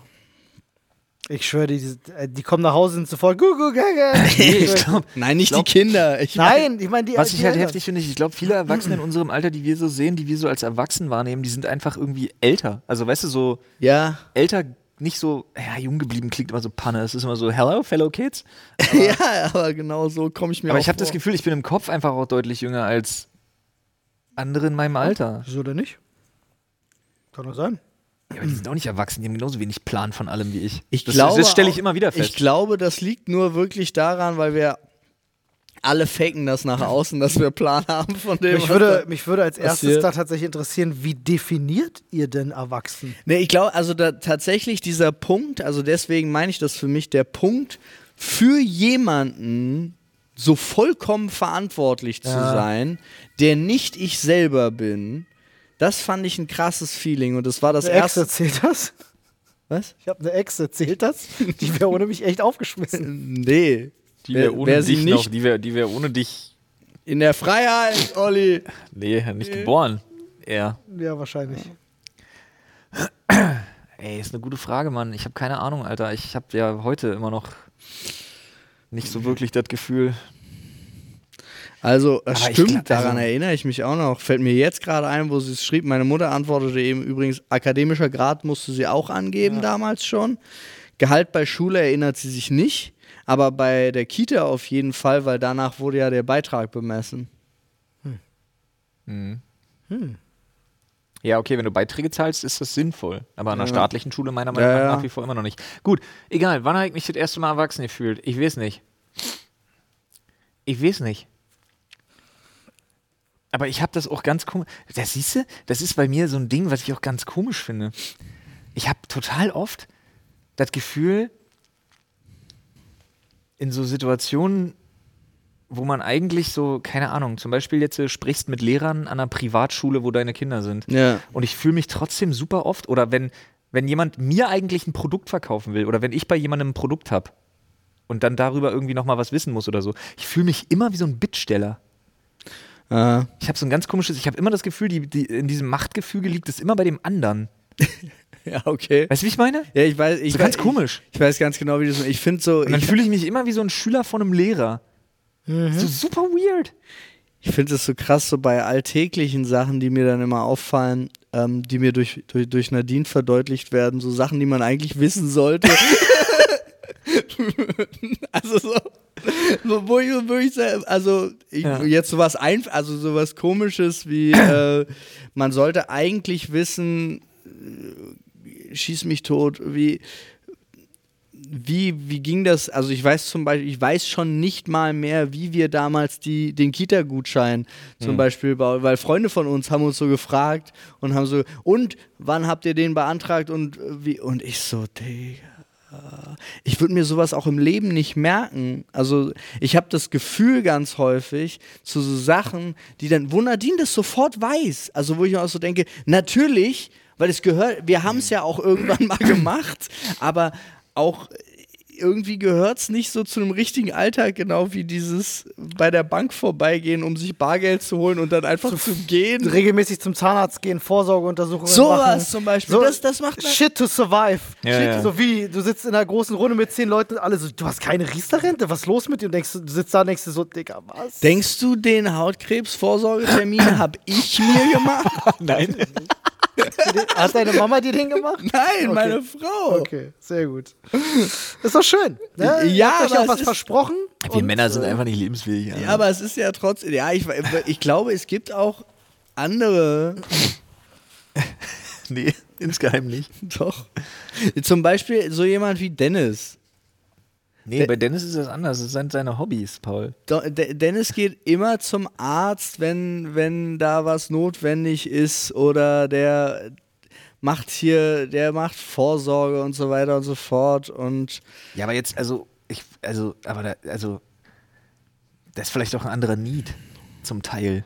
Ich schwöre, die, die, die kommen nach Hause und sind sofort ich glaube, nein, nicht glaub- die Kinder. Ich Nein, ich meine die was die ich halt Eltern. heftig finde, ich glaube, viele Erwachsene in unserem Alter, die wir so sehen, die wir so als erwachsen wahrnehmen, die sind einfach irgendwie älter. Also, weißt du, so ja, älter, nicht so, ja, jung geblieben klingt immer so Panne. Es ist immer so, hello, fellow kids. ja, aber genau so komme ich mir Aber ich habe das. Gefühl, ich bin im Kopf einfach auch deutlich jünger als andere in meinem Alter. Wieso denn nicht? Kann doch sein. Ja, aber die sind auch nicht erwachsen, die haben genauso wenig Plan von allem wie ich. Ich das, glaube das stelle ich immer wieder fest. Ich glaube, das liegt nur wirklich daran, weil wir alle faken das nach außen, dass wir Plan haben von dem. Mich würde, da- mich würde als erstes da tatsächlich interessieren, wie definiert ihr denn erwachsen? Nee, ich glaube, also da tatsächlich dieser Punkt, also deswegen meine ich das für mich, der Punkt für jemanden, so vollkommen verantwortlich zu Ja. sein, der nicht ich selber bin, das fand ich ein krasses Feeling und das war das Eine Ex erste. erzählt das? Was? Ich habe eine Ex erzählt das? Die wäre ohne mich echt aufgeschmissen. Nee. Die wäre ohne sie dich nicht- noch, die wäre die wär ohne dich, In der Freiheit, Olli. nee, nicht geboren. Ja. Ja, wahrscheinlich. Ey, ist eine gute Frage, Mann. Ich habe keine Ahnung, Alter. Ich habe ja heute immer noch nicht so wirklich das Gefühl. Also, das Aber stimmt, glaub, also- daran erinnere ich mich auch noch. Fällt mir jetzt gerade ein, wo sie es schrieb. Meine Mutter antwortete eben übrigens, akademischer Grad musste sie auch angeben damals schon. Gehalt bei Schule erinnert sie sich nicht, aber bei der Kita auf jeden Fall, weil danach wurde ja der Beitrag bemessen. Ja, okay, wenn du Beiträge zahlst, ist das sinnvoll. Aber an einer Ja. staatlichen Schule meiner Meinung Ja, nach ja. nach wie vor immer noch nicht. Gut, egal. Wann habe ich mich das erste Mal erwachsen gefühlt? Ich weiß nicht. Ich weiß nicht. Aber ich habe das auch ganz komisch. Das siehst du, das ist bei mir so ein Ding, was ich auch ganz komisch finde. Ich habe total oft das Gefühl, in so Situationen, wo man eigentlich so, keine Ahnung, zum Beispiel jetzt äh, sprichst mit Lehrern an einer Privatschule, wo deine Kinder sind. Ja. Und ich fühle mich trotzdem super oft, oder wenn, wenn jemand mir eigentlich ein Produkt verkaufen will, oder wenn ich bei jemandem ein Produkt habe und dann darüber irgendwie nochmal was wissen muss oder so, ich fühle mich immer wie so ein Bittsteller. Äh, Ich habe so ein ganz komisches, ich habe immer das Gefühl, die, die, in diesem Machtgefüge liegt es immer bei dem anderen. ja, okay. Weißt du, wie ich meine? Ja, ich weiß, ich So weiß, ganz komisch. Ich, ich weiß ganz genau, wie das Ich finde so, Und dann fühle ich mich immer wie so ein Schüler von einem Lehrer. So super weird. ich finde es so krass, so bei alltäglichen Sachen, die mir dann immer auffallen, ähm, die mir durch, durch, durch Nadine verdeutlicht werden, so Sachen, die man eigentlich wissen sollte. also so, so wo ich, wo ich also ich, Ja. jetzt sowas ein, also sowas komisches wie äh, man sollte eigentlich wissen, schieß mich tot, wie wie, wie ging das? Also ich weiß zum Beispiel, ich weiß schon nicht mal mehr, wie wir damals die, den Kita-Gutschein zum Beispiel, bau- weil Freunde von uns haben uns so gefragt und haben so, und wann habt ihr den beantragt und wie? Und ich so, Digga. Ich würde mir sowas auch im Leben nicht merken. Also ich habe das Gefühl ganz häufig zu so Sachen, die dann, wo Nadine das sofort weiß. Also wo ich mir auch so denke, natürlich, weil es gehört, wir haben es ja auch irgendwann mal gemacht, aber auch irgendwie gehört es nicht so zu einem richtigen Alltag, genau wie dieses bei der Bank vorbeigehen, um sich Bargeld zu holen und dann einfach zu gehen. Regelmäßig zum Zahnarzt gehen, Vorsorgeuntersuchungen Sowas machen. zum Beispiel. So, das, das macht man. Shit to survive. Ja, Shit, ja. So wie, du sitzt in einer großen Runde mit zehn Leuten, alle so, du hast keine Riester-Rente, was ist los mit dir? Und denkst, du du sitzt da und denkst dir so, Digga, was? Denkst du, den Hautkrebsvorsorgetermin habe ich mir gemacht? Nein. Hat deine Mama dir den gemacht? Nein, Okay. meine Frau. Okay, sehr gut. Ist doch schön. Ne? Ihr Ja, habt euch aber auch was ist- versprochen. Wir und, Männer sind äh, einfach nicht lebensfähig. Ja, aber es ist ja trotzdem, ja, ich, ich glaube, es gibt auch andere, nee, insgeheim nicht. doch. Zum Beispiel so jemand wie Dennis. Nee, bei Dennis ist das anders. Das sind seine Hobbys, Paul. De- Dennis geht immer zum Arzt, wenn, wenn da was notwendig ist oder der macht hier, der macht Vorsorge und so weiter und so fort und Ja, aber jetzt, also, ich, also, aber da, also, das ist vielleicht auch ein anderer Need zum Teil.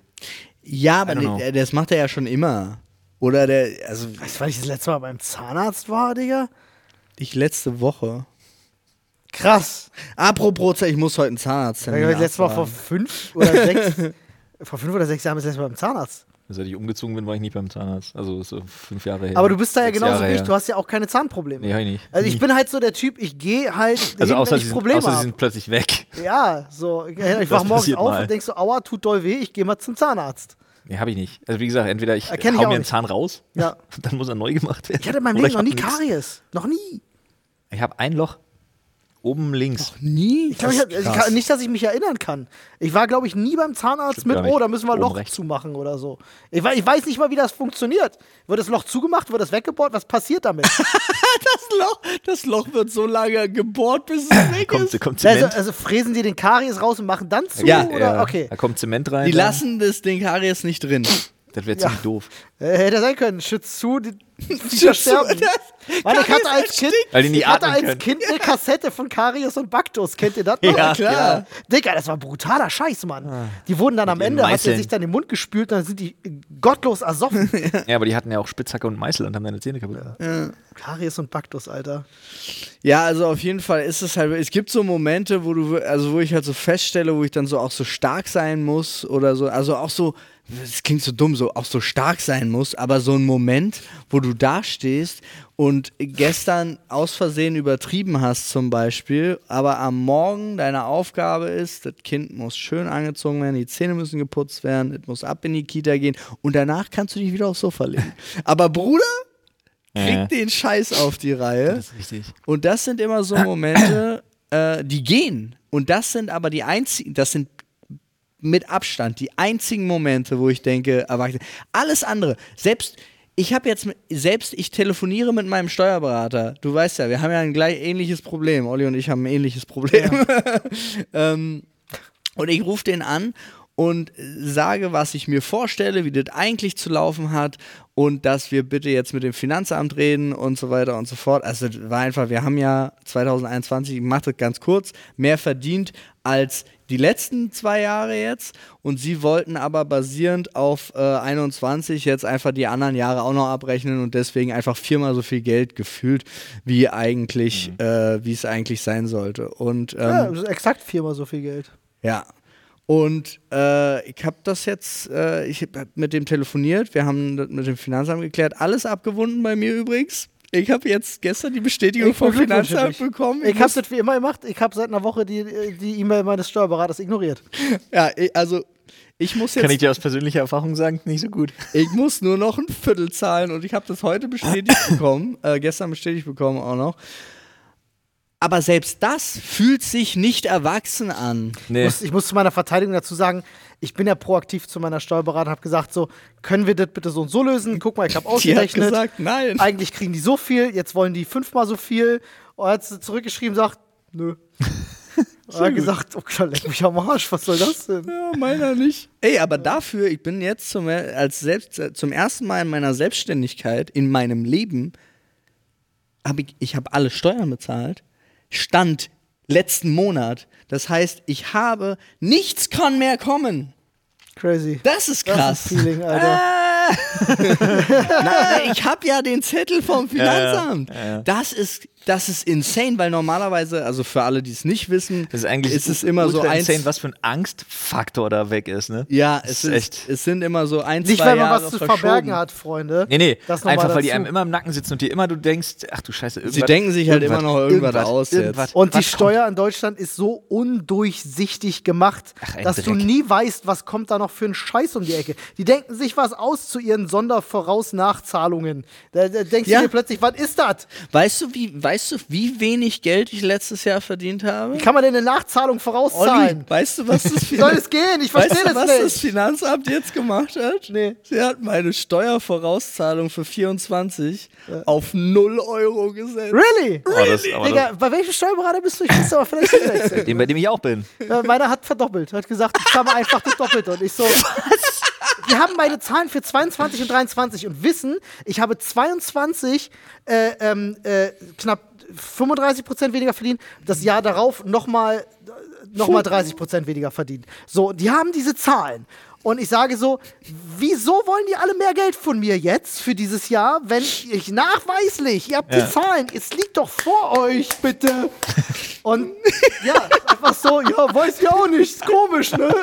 ja, aber ne- das macht er ja schon immer. Oder der, also Weißt du, wann ich das letzte Mal beim Zahnarzt war, Digga? ich letzte Woche. Krass. Apropos, ich muss heute einen Ich Zahnarzttermin war letztes Mal vor fünf oder sechs, vor fünf oder sechs Jahren das letzte Mal beim Zahnarzt. Seit ich umgezogen bin, war ich nie beim Zahnarzt. Also so fünf Jahre her. Aber du bist da ja genauso wie ich, du hast ja auch keine Zahnprobleme. Nee, ich nicht. Also ich bin halt so der Typ, ich gehe halt Also hin, außer wenn ich sind, Probleme außer sie habe. sind plötzlich weg. Ja, so. Ich wach morgens auf mal. und denk so, aua, tut doll weh, ich gehe mal zum Zahnarzt. Nee, habe ich nicht. Also wie gesagt, entweder ich Erkenn ich hau auch mir einen nicht. Zahn raus, Ja. dann muss er neu gemacht werden. Ich hatte in meinem Leben noch nie ich nix. Karies. Noch nie. Ich habe ein Loch oben links. Nie? Ich glaub, ich, also ich kann, nicht, dass ich mich erinnern kann. Ich war, glaube ich, nie beim Zahnarzt mit, oh, da müssen wir ein Loch rechts. zumachen oder so. Ich, ich weiß nicht mal, wie das funktioniert. Wird das Loch zugemacht? Wird das weggebohrt? Was passiert damit? Das Loch, das Loch wird so lange gebohrt, bis es weg Kommt, ist. kommt also, Zement. also fräsen die den Karies raus und machen dann zu? Ja, oder? ja, Okay. Da kommt Zement rein. Die lassen das Ding Karies nicht drin. Das wäre Ja. ziemlich doof. Äh, hätte sein können. Schützt zu, die Die versterben. Weil ich hatte als Kind, Weil die nicht ich hatte als können. Kind eine Kassette von Karius und Baktus. Kennt ihr das noch? Ja, klar. Digga, das war brutaler Scheiß, Mann. Die wurden dann am Ende, hat er sich dann den Mund gespült, dann sind die gottlos ersoffen. Ja, aber die hatten ja auch Spitzhacke und Meißel und haben deine Zähne kaputt gemacht. Karius und Baktus, Alter. Ja, also auf jeden Fall ist es halt, es gibt so Momente, wo du, also wo ich halt so feststelle, wo ich dann so auch so stark sein muss oder so, also auch so, das klingt so dumm, so auch so stark sein muss, aber so ein Moment, wo du da stehst und gestern aus Versehen übertrieben hast zum Beispiel, aber am Morgen deine Aufgabe ist, das Kind muss schön angezogen werden, die Zähne müssen geputzt werden, es muss ab in die Kita gehen und danach kannst du dich wieder aufs Sofa legen. Aber Bruder, krieg Ja. den Scheiß auf die Reihe. Das ist richtig. Und das sind immer so Momente, äh, die gehen. Und das sind aber die einzigen, das sind mit Abstand die einzigen Momente, wo ich denke, Erwachsene. Alles andere, selbst ich habe jetzt, selbst ich telefoniere mit meinem Steuerberater. Du weißt ja, wir haben ja ein gleich ähnliches Problem. Olli und ich haben ein ähnliches Problem. ähm, und ich rufe den an und sage, was ich mir vorstelle, wie das eigentlich zu laufen hat und dass wir bitte jetzt mit dem Finanzamt reden und so weiter und so fort. Also das war einfach, wir haben ja 2021, ich mache das ganz kurz, mehr verdient als die letzten zwei Jahre jetzt und sie wollten aber basierend auf äh, 21 jetzt einfach die anderen Jahre auch noch abrechnen und deswegen einfach viermal so viel Geld gefühlt, wie eigentlich, äh, wie es eigentlich sein sollte. Und ähm, Ja, exakt viermal so viel Geld. ja. Und äh, ich habe das jetzt, äh, ich habe mit dem telefoniert, wir haben das mit dem Finanzamt geklärt, alles abgewunden bei mir übrigens. Ich habe jetzt gestern die Bestätigung Ich vom Finanzamt bekommen. Ich habe muss- das wie immer gemacht. Ich habe seit einer Woche die die E-Mail meines Steuerberaters ignoriert. ja, ich- also ich muss jetzt, Kann ich dir aus persönlicher Erfahrung sagen, nicht so gut. ich muss nur noch ein Viertel zahlen und ich habe das heute bestätigt bekommen, äh, gestern bestätigt bekommen auch noch. Aber selbst das fühlt sich nicht erwachsen an. Ich, Nee. muss, ich muss zu meiner Verteidigung dazu sagen, ich bin ja proaktiv zu meiner Steuerberaterin und habe gesagt, so, können wir das bitte so und so lösen? Guck mal, ich habe Die hat ausgerechnet. gesagt, nein. Eigentlich kriegen die so viel, jetzt wollen die fünfmal so viel. Und er hat sie zurückgeschrieben, sagt, nö. er hat gesagt, oh klar, leck mich am Arsch, was soll das denn? Ja, meiner nicht. Ey, aber dafür, ich bin jetzt zum, als selbst, äh, zum ersten Mal in meiner Selbstständigkeit, in meinem Leben, habe ich, ich habe alle Steuern bezahlt. Stand letzten Monat. Das heißt, ich habe, nichts kann mehr kommen. Crazy. Das ist Das krass. ist Feeling, Alter. Nein, ich habe ja den Zettel vom Finanzamt. Ja, ja, ja. Das ist, das ist insane, weil normalerweise, also für alle, die es nicht wissen, Das ist eigentlich ist es immer so eins. insane, was für ein Angstfaktor da weg ist, ne? Ja, es, ist echt- es sind immer so ein, Nicht, zwei weil man Jahre was zu verbergen hat, Freunde. Nee, nee, einfach weil die dazu. einem immer im Nacken sitzen und dir immer du denkst, ach du Scheiße, irgendwas. Sie denken sich halt immer noch irgendwas aus jetzt. irgendwas. Und die Was kommt? Steuer in Deutschland ist so undurchsichtig gemacht, Ach, ein dass du Dreck. nie weißt, was kommt da noch für ein Scheiß um die Ecke. Die denken sich was aus zu ihren Sondervorausnachzahlungen. Da, da denkst Ja. du dir plötzlich, was ist das? Weißt du, wie, weißt du, wie wenig Geld ich letztes Jahr verdient habe? Wie kann man denn eine Nachzahlung Olli, vorauszahlen? weißt du, was das Wie soll es gehen? Ich verstehe weißt du, das was das nicht. Finanzamt jetzt gemacht hat? Nee. Sie hat meine Steuervorauszahlung für 24 auf 0 Euro gesetzt. Really? Oh, das, Digga, bei welchem Steuerberater bist du? Ich muss aber vielleicht hinwechseln. das, dem, bei dem ich auch bin. Ja, meiner hat verdoppelt. Hat gesagt, ich zahle einfach das Doppelte. Und ich so. Was? Wir haben meine Zahlen für 22 und 23 und wissen, ich habe 22 äh, ähm, äh, knapp 35 Prozent weniger verdient. Das Jahr darauf nochmal noch mal 30 Prozent weniger verdient. So, die haben diese Zahlen. Und ich sage so, wieso wollen die alle mehr Geld von mir jetzt für dieses Jahr, wenn ich nachweislich, ihr habt Ja. die Zahlen, es liegt doch vor euch, bitte. Und ja, einfach so, ja, weiß ich auch nicht, ist komisch, ne?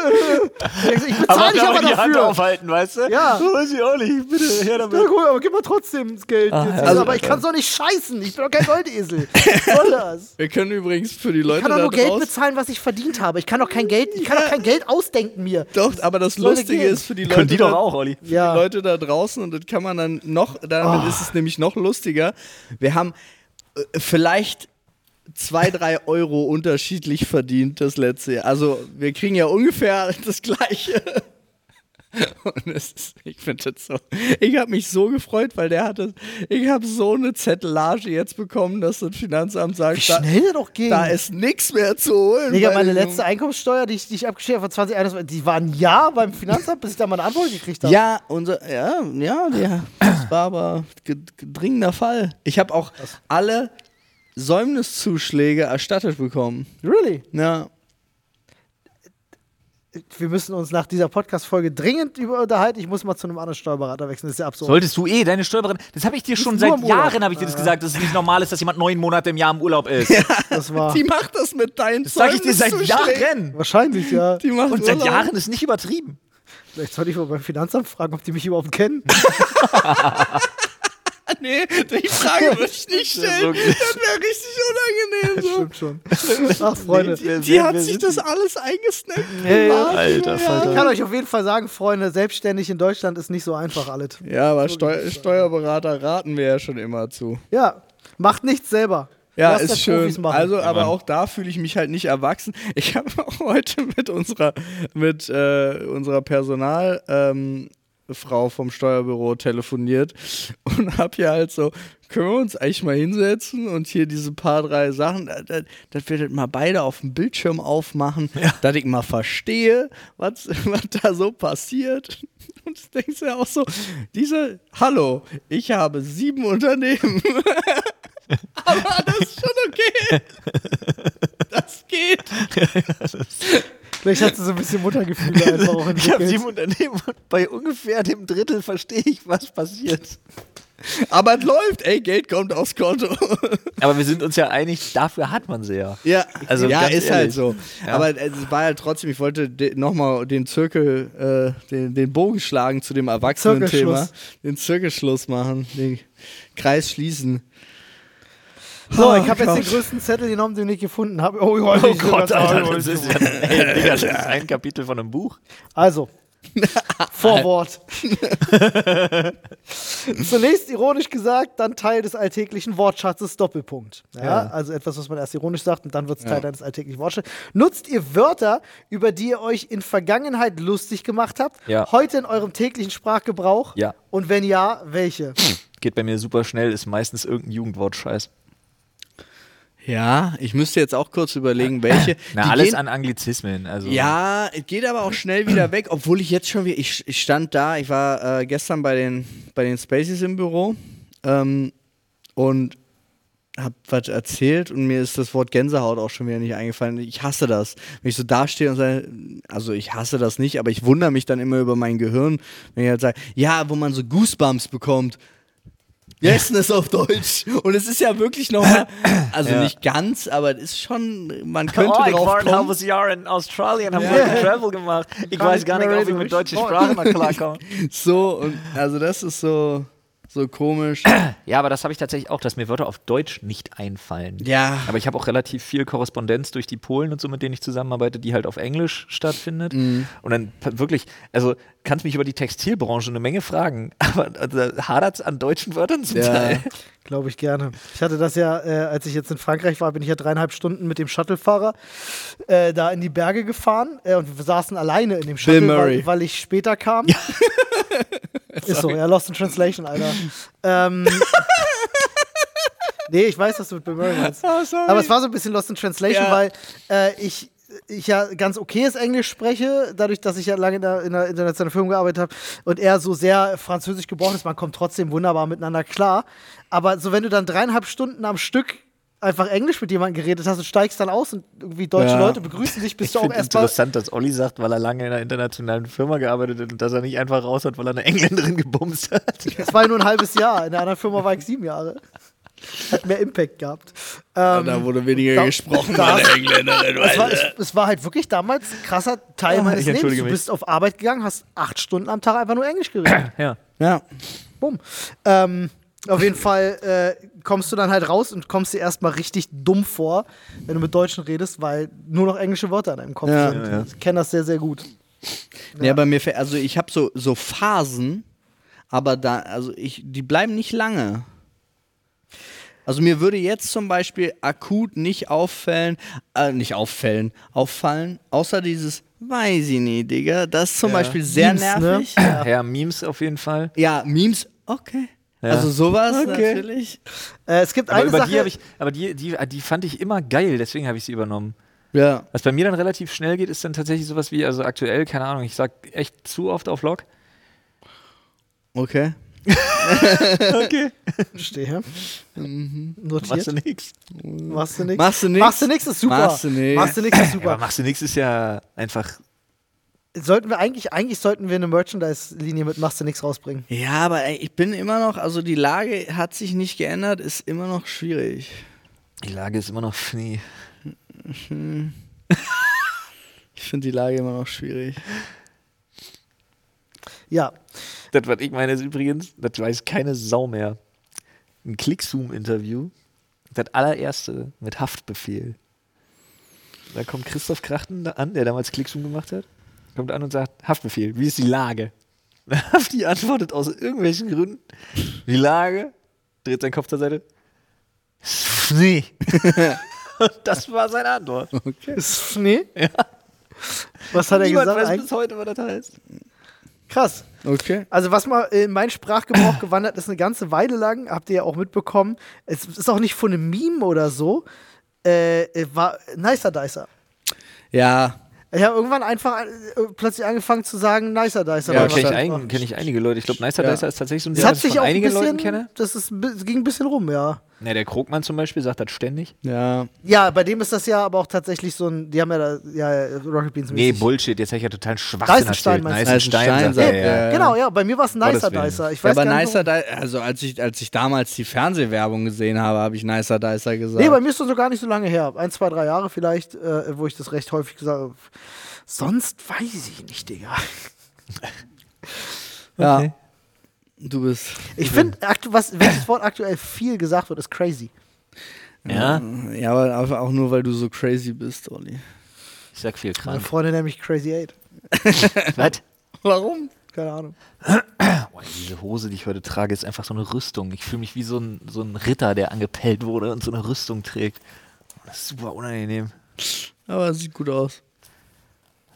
Ich bezahle dich aber die Hand dafür. aufhalten, weißt du? Ja. Weiß ich auch nicht. Bitte, her damit. Ja, gut, aber gib mir trotzdem das Geld. jetzt. also- aber ich kann doch nicht scheißen. Ich bin doch kein Goldesel. Was soll das? Wir können übrigens für die Leute Ich kann doch nur Geld bezahlen, was ich verdient habe. Ich kann doch kein Geld, ich kann doch kein Geld ausdenken mir. Doch, aber das Lustige gehen. ist für die Leute. Können die doch da- auch, Olli. für Ja. die Leute da draußen und das kann man dann noch, damit Oh. ist es nämlich noch lustiger. Wir haben äh, vielleicht zwei, drei Euro unterschiedlich verdient das letzte Jahr. Also wir kriegen ja ungefähr das gleiche. Und es ist, ich finde das so. Ich habe mich so gefreut, weil der hatte, ich habe so eine Zettelage jetzt bekommen, dass das Finanzamt sagt, Wie schnell der doch ging. da, da ist nichts mehr zu holen. Digga, meine letzte Einkommenssteuer, die ich, die ich abgestellt habe von 2021, die war ein Jahr beim Finanzamt, bis ich da mal eine Antwort gekriegt habe. Ja, unser, ja, ja, ja, das war aber ge- ge- dringender Fall. Ich habe auch alle Säumniszuschläge erstattet bekommen. Really? Ja. Wir müssen uns nach dieser Podcast-Folge dringend über unterhalten. Ich muss mal zu einem anderen Steuerberater wechseln. Das ist ja absurd. Solltest du eh, deine Steuerberaterin, das habe ich dir schon seit. Jahren, habe ich dir das gesagt, dass es nicht normal ist, dass jemand neun Monate im Jahr im Urlaub ist. das war Die macht das mit deinen Das sage ich dir seit. Jahren. wahrscheinlich, ja. Die macht Und seit Urlaub. Jahren ist nicht übertrieben. Vielleicht sollte ich mal beim Finanzamt fragen, ob die mich überhaupt kennen. Nee, die Frage würde ich nicht stellen. Das wäre richtig unangenehm. So. Stimmt schon. Ach, Freunde. Wer- Die wer- hat sich das die? alles eingesnackt. Hey, Alter, Ich Vater. kann euch auf jeden Fall sagen, Freunde, selbstständig in Deutschland ist nicht so einfach alles. Ja, aber Steu Steuerberater raten wir ja schon immer zu. Ja, macht nichts selber. Ja, Lasst ist schön. Also, aber auch da fühle ich mich halt nicht erwachsen. Ich habe auch heute mit unserer, mit äh, unserer Personal. Ähm, Frau vom Steuerbüro telefoniert und hab hier halt so, können wir uns eigentlich mal hinsetzen und hier diese paar drei Sachen, dass, dass wir das mal beide auf dem Bildschirm aufmachen, dass ich mal verstehe, was, was da so passiert. Und du denkst ja auch so, diese, hallo, ich habe sieben Unternehmen. Aber das ist schon okay. Das geht. Vielleicht hat sie so ein bisschen Muttergefühle einfach auch Ich habe entwickelt. sieben Unternehmen und bei ungefähr dem Drittel verstehe ich, was passiert. Aber es läuft, ey, Geld kommt aufs Konto. Aber wir sind uns ja einig, dafür hat man sie ja. Ja, Also ja ist halt ehrlich. so. Ja. Aber es war halt trotzdem, ich wollte nochmal den Zirkel, äh, den, den Bogen schlagen zu dem Erwachsenen-Thema. Den Zirkelschluss machen, den Kreis schließen. So, Oh ich habe jetzt den größten Zettel genommen, den ich gefunden habe. Oh, oh, Oh Gott, Alter, das ist, ja, ey, Digga, das ist ein Kapitel von einem Buch. Also, Vorwort. Zunächst ironisch gesagt, dann Teil des alltäglichen Wortschatzes Doppelpunkt. Ja, Ja. Also etwas, was man erst ironisch sagt und dann wird es Teil deines alltäglichen Wortschatzes. Nutzt ihr Wörter, über die ihr euch in Vergangenheit lustig gemacht habt, Ja. heute in eurem täglichen Sprachgebrauch? Ja. Und wenn ja, welche? Geht bei mir super schnell, ist meistens irgendein Jugendwortscheiß. Ja, ich müsste jetzt auch kurz überlegen, welche. Na, alles gehen- an Anglizismen. Also Ja, es geht aber auch schnell wieder weg, obwohl ich jetzt schon wieder, ich, ich stand da, ich war äh, gestern bei den, bei den Spaces im Büro ähm, und hab was erzählt und mir ist das Wort Gänsehaut auch schon wieder nicht eingefallen. Ich hasse das. Wenn ich so dastehe und sage, also ich hasse das nicht, aber ich wundere mich dann immer über mein Gehirn, wenn ich halt sage, ja, wo man so Goosebumps bekommt. Denn das auf Deutsch? Und es ist ja wirklich nochmal, also Ja. nicht ganz, aber es ist schon, man könnte oh, ich drauf war ein kommen. halbes Jahr in Australien, habe and Travel gemacht. Ich Kann weiß ich gar nicht, ob ich mit ich- deutschen oh. Sprachen noch klarkomme. So, und also das ist so, so komisch. Ja, aber das habe ich tatsächlich auch, dass mir Wörter auf Deutsch nicht einfallen. Ja. Aber ich habe auch relativ viel Korrespondenz durch die Polen und so, mit denen ich zusammenarbeite, die halt auf Englisch stattfindet. Mhm. Und dann wirklich, also kannst mich über die Textilbranche eine Menge fragen, aber da hadert es an deutschen Wörtern zum Ja. Teil. Glaube ich gerne. Ich hatte das ja, äh, als ich jetzt in Frankreich war, bin ich ja dreieinhalb Stunden mit dem Shuttlefahrer äh, da in die Berge gefahren äh, und wir saßen alleine in dem Shuttle, Murray. weil, weil ich später kam. Ist so, ja, Lost in Translation, Alter. ähm, nee, ich weiß, was du mit Bill Murray meinst. Oh. Aber es war so ein bisschen Lost in Translation, Ja. weil äh, ich, ich ja ganz okayes Englisch spreche, dadurch, dass ich ja lange in der, in der internationalen Firma gearbeitet habe und er so sehr französisch gebrochen ist, man kommt trotzdem wunderbar miteinander klar. Aber so, wenn du dann dreieinhalb Stunden am Stück einfach Englisch mit jemandem geredet hast und steigst dann aus und irgendwie deutsche Ja. Leute begrüßen dich, bist Ich du auch finde erstmal. interessant, dass Olli sagt, weil er lange in einer internationalen Firma gearbeitet hat und dass er nicht einfach raus hat, weil er eine Engländerin gebumst hat. Das war ja nur ein halbes Jahr. In der anderen Firma war ich sieben Jahre. Hat mehr Impact gehabt. Ähm, da wurde weniger da- gesprochen da- bei der Engländerin. es, war, es, es war halt wirklich damals ein krasser Teil Ah, meines Lebens. Du mich. bist auf Arbeit gegangen, hast acht Stunden am Tag einfach nur Englisch geredet. ja. ja. Bumm. Ähm, auf jeden Fall äh, kommst du dann halt raus und kommst dir erstmal richtig dumm vor, wenn du mit Deutschen redest, weil nur noch englische Wörter in deinem Kopf Ja. sind. Ja, ja. Ich kenne das sehr, sehr gut. Ja, bei mir, also ich habe so, so Phasen, aber da, also ich, die bleiben nicht lange. Also mir würde jetzt zum Beispiel akut nicht auffallen, äh, nicht auffallen, auffallen, außer dieses Weiß ich nicht, Digga. Das ist zum Ja. Beispiel sehr Memes, ne? nervig. Ja. Memes auf jeden Fall. Ja, Memes, okay. Ja. Also sowas Okay. natürlich. Äh, es gibt Aber eine über Sache. die ich, aber die, die, die fand ich immer geil, deswegen habe ich sie übernommen. Ja. Was bei mir dann relativ schnell geht, ist dann tatsächlich sowas wie, also aktuell, keine Ahnung, ich sag echt zu oft auf Log. Okay. Okay. Stehe. Mhm. Notiert. Machst du nix. Machst du nix? Machst du nix? Machst du nix ist super. Machst du nix. Machst du nix ist Ja, aber super. machst du nix ist ja einfach. sollten wir eigentlich, eigentlich sollten wir eine Merchandise-Linie mit Machst du nix rausbringen. Ja, aber ey, ich bin immer noch, also die Lage hat sich nicht geändert, ist immer noch schwierig. Die Lage ist immer noch Schnee. Ich finde die Lage immer noch schwierig. Ja. Das, was ich meine, ist übrigens, das weiß keine Sau mehr. Ein Clickzoom-Interview. Das allererste mit Haftbefehl. Da kommt Christoph Krachten an, der damals Clickzoom gemacht hat. Kommt an und sagt: Haftbefehl, wie ist die Lage? Hafti antwortet aus irgendwelchen Gründen: Die Lage, dreht seinen Kopf zur Seite. Nee. und das war seine Antwort. Ist Schnee? Ja. Was hat er Niemand gesagt? weiß Eig- bis heute, was das heißt. Krass. Okay. Also was mal in meinen Sprachgebrauch gewandert ist eine ganze Weile lang, habt ihr ja auch mitbekommen. Es ist auch nicht von einem Meme oder so. Äh, äh, war Nicer Dicer. Ja, Ich habe irgendwann einfach äh, plötzlich angefangen zu sagen Nicer Dicer. Ja, kenne ich, ein, kenn ich einige Leute. Ich glaube, Nicer Ja. Dicer ist tatsächlich so ein Das Ding, was ich von einigen bisschen, Leuten kenne. das ist, bi- ging ein bisschen rum, ja. Ne, der Krogmann zum Beispiel sagt das ständig. ja. Ja, bei dem ist das ja aber auch tatsächlich so ein, die haben ja da, ja, Rocket Beans Nee. Bullshit, jetzt habe ich ja total Schwachsinn erzählt. meinst du? Eisenstein, Eisenstein sagt er, sagt ja, ja. Genau, ja, bei mir war es Nicer Gottes Willen. Dicer. Ich Ja, weiß aber gar nicht, Nicer Dicer, also als ich, als ich damals die Fernsehwerbung gesehen habe, habe ich Nicer Dicer gesagt. Nee, bei mir ist das so gar nicht so lange her. Ein, zwei, drei Jahre vielleicht, äh, wo ich das recht häufig gesagt habe. Sonst weiß ich nicht, Digga. ja. Okay. Du bist. Ich finde, was welches Wort aktuell viel gesagt wird, ist crazy. Ja, Ja, aber einfach auch nur, weil du so crazy bist, Olli. ich sag viel Meine krank. Freundin nennt mich Crazy Eight. Was? Warum? Keine Ahnung. Boah, diese Hose, die ich heute trage, ist einfach so eine Rüstung. Ich fühle mich wie so ein, so ein Ritter, der angepellt wurde und so eine Rüstung trägt. Das ist super unangenehm. Aber es sieht gut aus.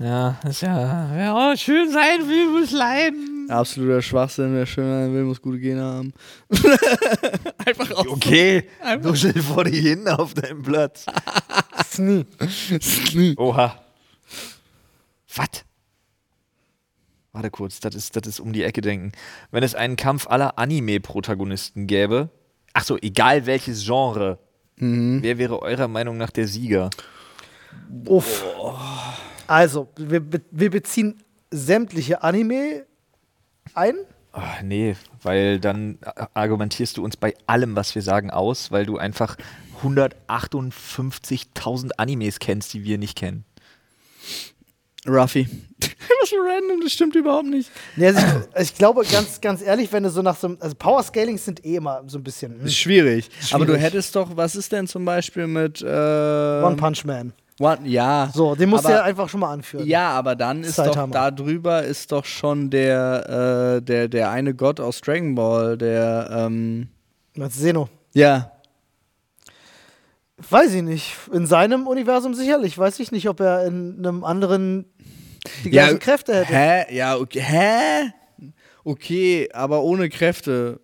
Ja, ist ja. Ja, oh, schön sein will, muss leiden. Absoluter Schwachsinn. Wer schön sein will, muss gute Gene haben. einfach auf. Okay, nuschel vor dir hin auf deinem Platz. Sni. Oha. Was? Warte kurz, das ist, das ist um die Ecke denken. Wenn es einen Kampf aller Anime-Protagonisten gäbe, ach so, egal welches Genre, wer wäre eurer Meinung nach der Sieger? Uff. Also, wir, wir beziehen sämtliche Anime ein. Ach, nee, weil dann a- argumentierst du uns bei allem, was wir sagen, aus, weil du einfach 158.000 Animes kennst, die wir nicht kennen. Ruffy. Was für random, das stimmt überhaupt nicht. Nee, also ich, ich glaube, ganz, ganz ehrlich, wenn du so nach so einem. Also, Power Scalings sind eh immer so ein bisschen. hm, Ist schwierig. Aber du Schwierig. hättest doch, was ist denn zum Beispiel mit. Äh, One Punch Man. One, ja. So, den musst du aber, ja einfach schon mal anführen. Ja, aber dann ist doch Saitama. da drüber ist doch schon der, äh, der, der eine Gott aus Dragon Ball, der, ähm, du Zeno? ja. Weiß ich nicht. In seinem Universum sicherlich. Weiß ich nicht, ob er in einem anderen die Ja, gleichen Kräfte hätte. Hä? Ja, okay. Hä? Okay, aber ohne Kräfte.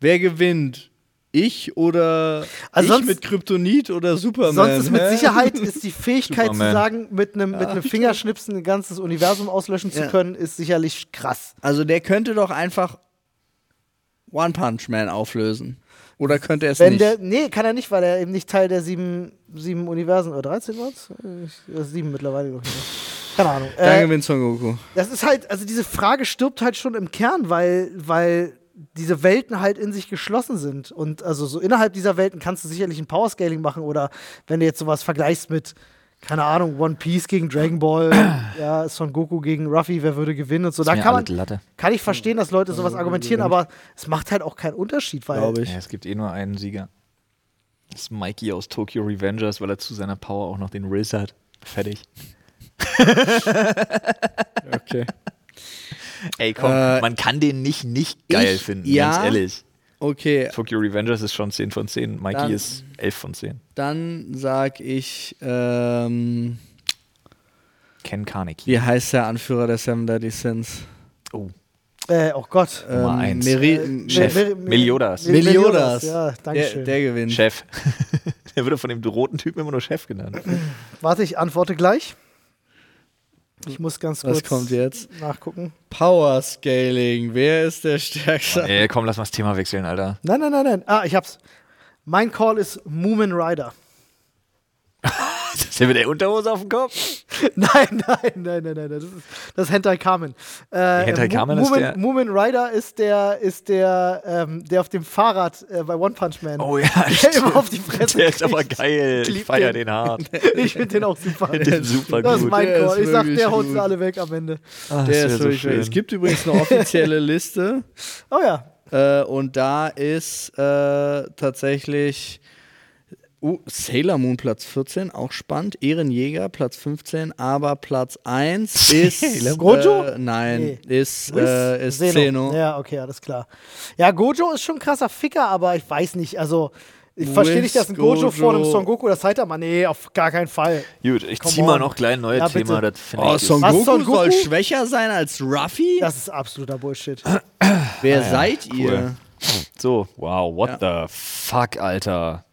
Wer gewinnt? Ich oder Also ich sonst- mit Kryptonit oder Superman? Sonst ist mit? Sicherheit ist die Fähigkeit zu Superman. sagen, mit einem mit einem Fingerschnipsen ein ganzes Universum auslöschen zu Ja. können, ist sicherlich krass. Also der könnte doch einfach One Punch Man auflösen. Oder könnte er es Wenn nicht? der, nee, kann er nicht, weil er eben nicht Teil der sieben, sieben Universen oder 13 war es? Sieben mittlerweile, glaube ich. Keine Ahnung. Äh, gewinnt Son Goku. das ist halt, also diese Frage stirbt halt schon im Kern, weil, weil diese Welten halt in sich geschlossen sind. Und also so innerhalb dieser Welten kannst du sicherlich ein Powerscaling machen oder wenn du jetzt sowas vergleichst mit, keine Ahnung, One Piece gegen Dragon Ball, ja, Son Goku gegen Ruffy, wer würde gewinnen und so. Da kann man, kann ich verstehen, dass Leute sowas argumentieren, aber es macht halt auch keinen Unterschied, weil Glaube ich. Ja, es gibt eh nur einen Sieger. Das ist Mikey aus Tokyo Revengers, weil er zu seiner Power auch noch den Riz hat. Fertig. Okay. Ey, komm, Äh, man kann den nicht nicht geil ich- finden, ja. ganz ehrlich. Okay, Tokyo Revengers ist schon 10 von 10. Mikey Dann- ist 11 von 10. dann sag ich, ähm, Ken Carnegie. Wie heißt der Anführer der Seven Deadly Sins? Oh, Äh, oh Gott. Nummer Ähm, eins. Meri Äh, Chef. Mel- Meliodas. Mel- Meliodas. Ja, danke Der, schön. der gewinnt. Chef. der wurde von dem roten Typen immer nur Chef genannt. Warte, ich antworte gleich. Ich muss ganz Was kurz kommt jetzt? nachgucken. Power Scaling. Wer ist der Stärkste? Ey, komm, lass mal das Thema wechseln, Alter. Nein, nein, nein, nein. Ah, ich hab's. Mein Call ist Moomin Rider. Ist das der mit der Unterhose auf dem Kopf? nein, nein, nein, nein, nein. Das ist, das ist Hentai Carmen. Äh, Hentai Mo- Carmen ist der- Moomin Rider ist der, ist der, ähm, der auf dem Fahrrad äh, bei One Punch Man. Oh ja, der immer auf die Fresse Der ist aber geil. Ich Ich feier den. den hart. Ich finde den auch super. Den super Das ist gut. mein Der Call. ist Ich sag, der haut sie alle weg am Ende. Ah, Der ist wirklich schön. Es gibt übrigens eine offizielle Liste Oh ja. äh, und da ist äh, tatsächlich uh, Sailor Moon Platz 14, auch spannend. Ehrenjäger Platz 15, aber Platz 1 ist. Sailor Gojo? Äh, nein, Nee. ist, äh, ist Zeno. Zeno. Ja, okay, alles klar. Ja, Gojo ist schon ein krasser Ficker, aber ich weiß nicht, also ich verstehe nicht, dass ein Gojo, Gojo- vor einem Son Goku oder Saitama, nee, auf gar keinen Fall. Gut, ich Come zieh mal on. noch gleich ein neues Ja. Thema. Das Oh, ich Son Goku, Son Goku? soll schwächer sein als Ruffy? Das ist absoluter Bullshit. Wer Ah ja, seid cool. ihr? So, wow, what the fuck, Alter.